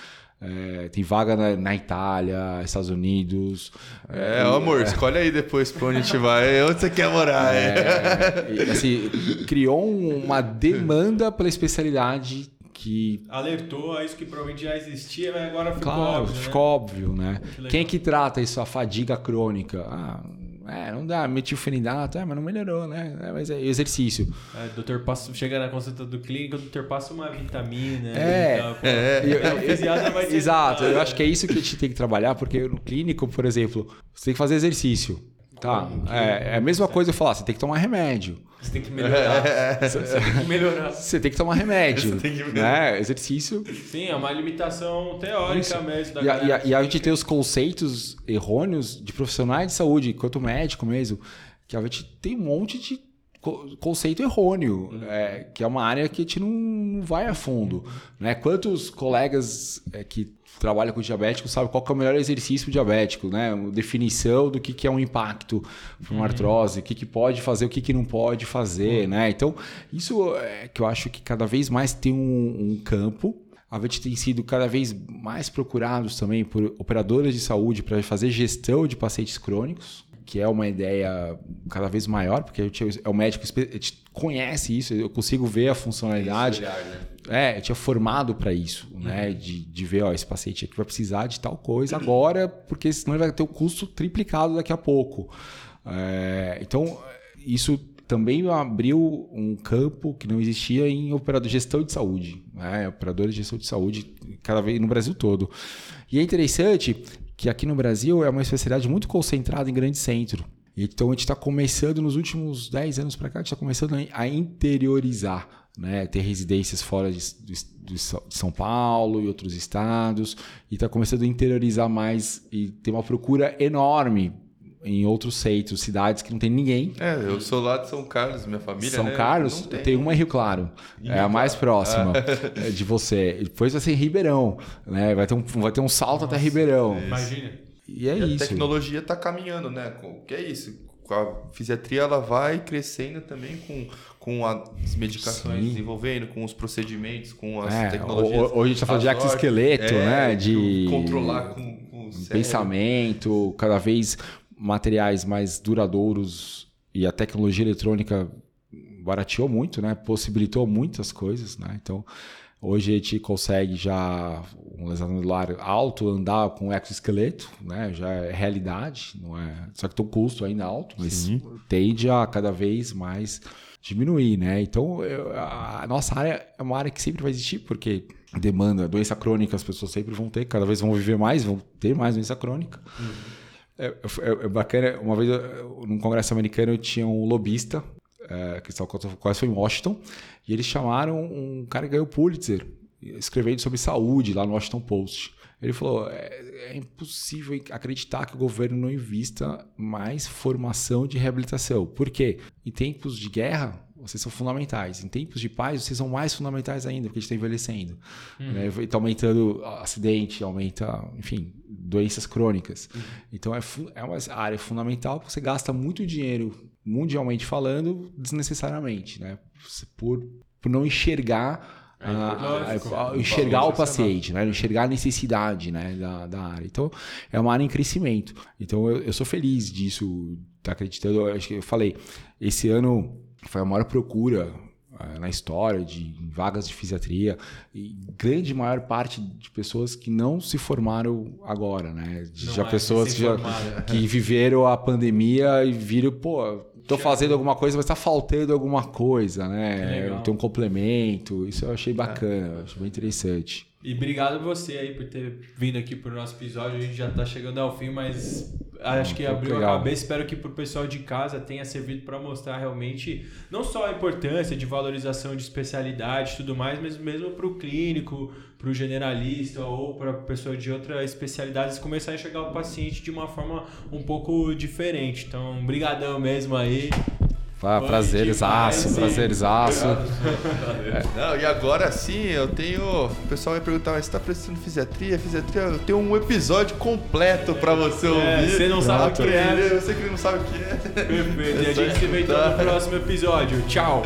é, tem vaga na, na, Itália, Estados Unidos. É, e, amor, é, escolhe aí depois pra onde a gente vai. Onde você quer morar? É, e, assim, criou uma demanda pela especialidade que alertou a isso que provavelmente já existia, mas agora ficou claro, óbvio. Ficou né? óbvio, né? Quem é que trata isso, a fadiga crônica? Ah, é, não dá, metilfenidato, é, mas não melhorou, né? É, mas é exercício. É, doutor passa, chega na consulta do clínico, o doutor passa uma vitamina. É, é, eu, eu, Exato, eu acho que é isso que a gente tem que trabalhar, porque no clínico, por exemplo, você tem que fazer exercício. Tá, é, é a mesma coisa eu falar, você tem que tomar remédio. Você tem que melhorar. É. Você tem que melhorar. Você tem que tomar remédio. Você tem que né? Exercício. Sim, é uma limitação teórica mesmo. Da e, a, e, a, e a gente tem os conceitos errôneos de profissionais de saúde, quanto médico mesmo, que a gente tem um monte de conceito errôneo, uhum. é, que é uma área que a gente não vai a fundo. Né? Quantos colegas é, que trabalham com diabético sabem qual é o melhor exercício diabético, né? Definição do que, que é um impacto para uma uhum. artrose, o que, que pode fazer, o que, que não pode fazer, uhum. né? Então, isso é que eu acho que cada vez mais tem um, um campo a gente tem sido cada vez mais procurados também por operadoras de saúde para fazer gestão de pacientes crônicos que é uma ideia cada vez maior, porque eu tinha, é o médico conhece isso, eu consigo ver a funcionalidade. Olhar, né? É, eu tinha formado para isso, uhum. né? De, de ver, ó, esse paciente aqui vai precisar de tal coisa agora, porque senão ele vai ter o custo triplicado daqui a pouco. É, então, isso também abriu um campo que não existia em operador de gestão de saúde, né? operadores de gestão de saúde cada vez no Brasil todo. E é interessante que aqui no Brasil é uma especialidade muito concentrada em grande centro. Então a gente está começando, nos últimos 10 anos para cá, a gente está começando a interiorizar, né? ter residências fora de, de, de, São Paulo e outros estados, e está começando a interiorizar mais e tem uma procura enorme em outros centros, cidades que não tem ninguém. É, eu sou lá de São Carlos, minha família. São né? Carlos, tem. tem uma em Rio Claro. Em é a mais próxima ah. de você. Depois vai ser em Ribeirão. Né? Vai, ter um, vai ter um salto Nossa, até Ribeirão. Imagina. E é e isso. A tecnologia está caminhando, né? O que é isso? A fisiatria ela vai crescendo também com, com as medicações Sim. desenvolvendo, com os procedimentos, com as é, tecnologias. Hoje a gente está falando de exoesqueleto, é, né? De controlar com, com o pensamento, cada vez materiais mais duradouros e a tecnologia eletrônica barateou muito, né? Possibilitou muitas coisas, né? Então, hoje a gente consegue já um lesão anular alto andar com exoesqueleto, né? Já é realidade, não é? Só que tem um custo ainda alto, mas Sim. tende a cada vez mais diminuir, né? Então, eu, a nossa área é uma área que sempre vai existir, porque demanda, doença crônica, as pessoas sempre vão ter, cada vez vão viver mais, vão ter mais doença crônica. Uhum. É, é, é, bacana. Uma vez, num congresso americano, tinha um lobista, é, que quase foi em Washington, e eles chamaram um cara que ganhou Pulitzer, escrevendo sobre saúde lá no Washington Post. Ele falou: é, é, impossível acreditar que o governo não invista mais formação de reabilitação. Por quê? Em tempos de guerra, vocês são fundamentais. Em tempos de paz, vocês são mais fundamentais ainda, porque a gente está envelhecendo. Uhum. Né? Está aumentando acidente, aumenta, enfim, doenças crônicas. Uhum. Então é, é uma área fundamental, você gasta muito dinheiro, mundialmente falando, desnecessariamente, né? Por, por não enxergar. É, enxergar o paciente, né? enxergar a necessidade né? da, da área. Então, é uma área em crescimento. Então, eu, eu sou feliz disso, tá acreditando. Eu, acho que eu falei, esse ano foi a maior procura eh, na história de vagas de fisiatria e grande maior parte de pessoas que não se formaram agora, né? Não já é pessoas que, já, que viveram a pandemia e viram, pô, tô fazendo alguma coisa, mas tá faltando alguma coisa, né? Tem um complemento, isso eu achei bacana, achei bem interessante. E obrigado você aí por ter vindo aqui pro nosso episódio. A gente já tá chegando ao fim, mas acho que abriu legal. a cabeça. Espero que pro pessoal de casa tenha servido para mostrar realmente não só a importância de valorização de especialidade e tudo mais, mas mesmo pro clínico, pro generalista ou para pessoa de outra especialidade começar a enxergar o paciente de uma forma um pouco diferente. Então, brigadão mesmo aí. Ah, Foi prazerzaço, demais, prazerzaço. Não, e agora sim, eu tenho. O pessoal vai perguntar, mas você tá prestando fisiatria? Fisiatria, eu tenho um episódio completo pra você ouvir. você não sabe o que é. Você que não sabe o que é. Perfeito. E a É gente se vê então no escutar. próximo episódio. Tchau.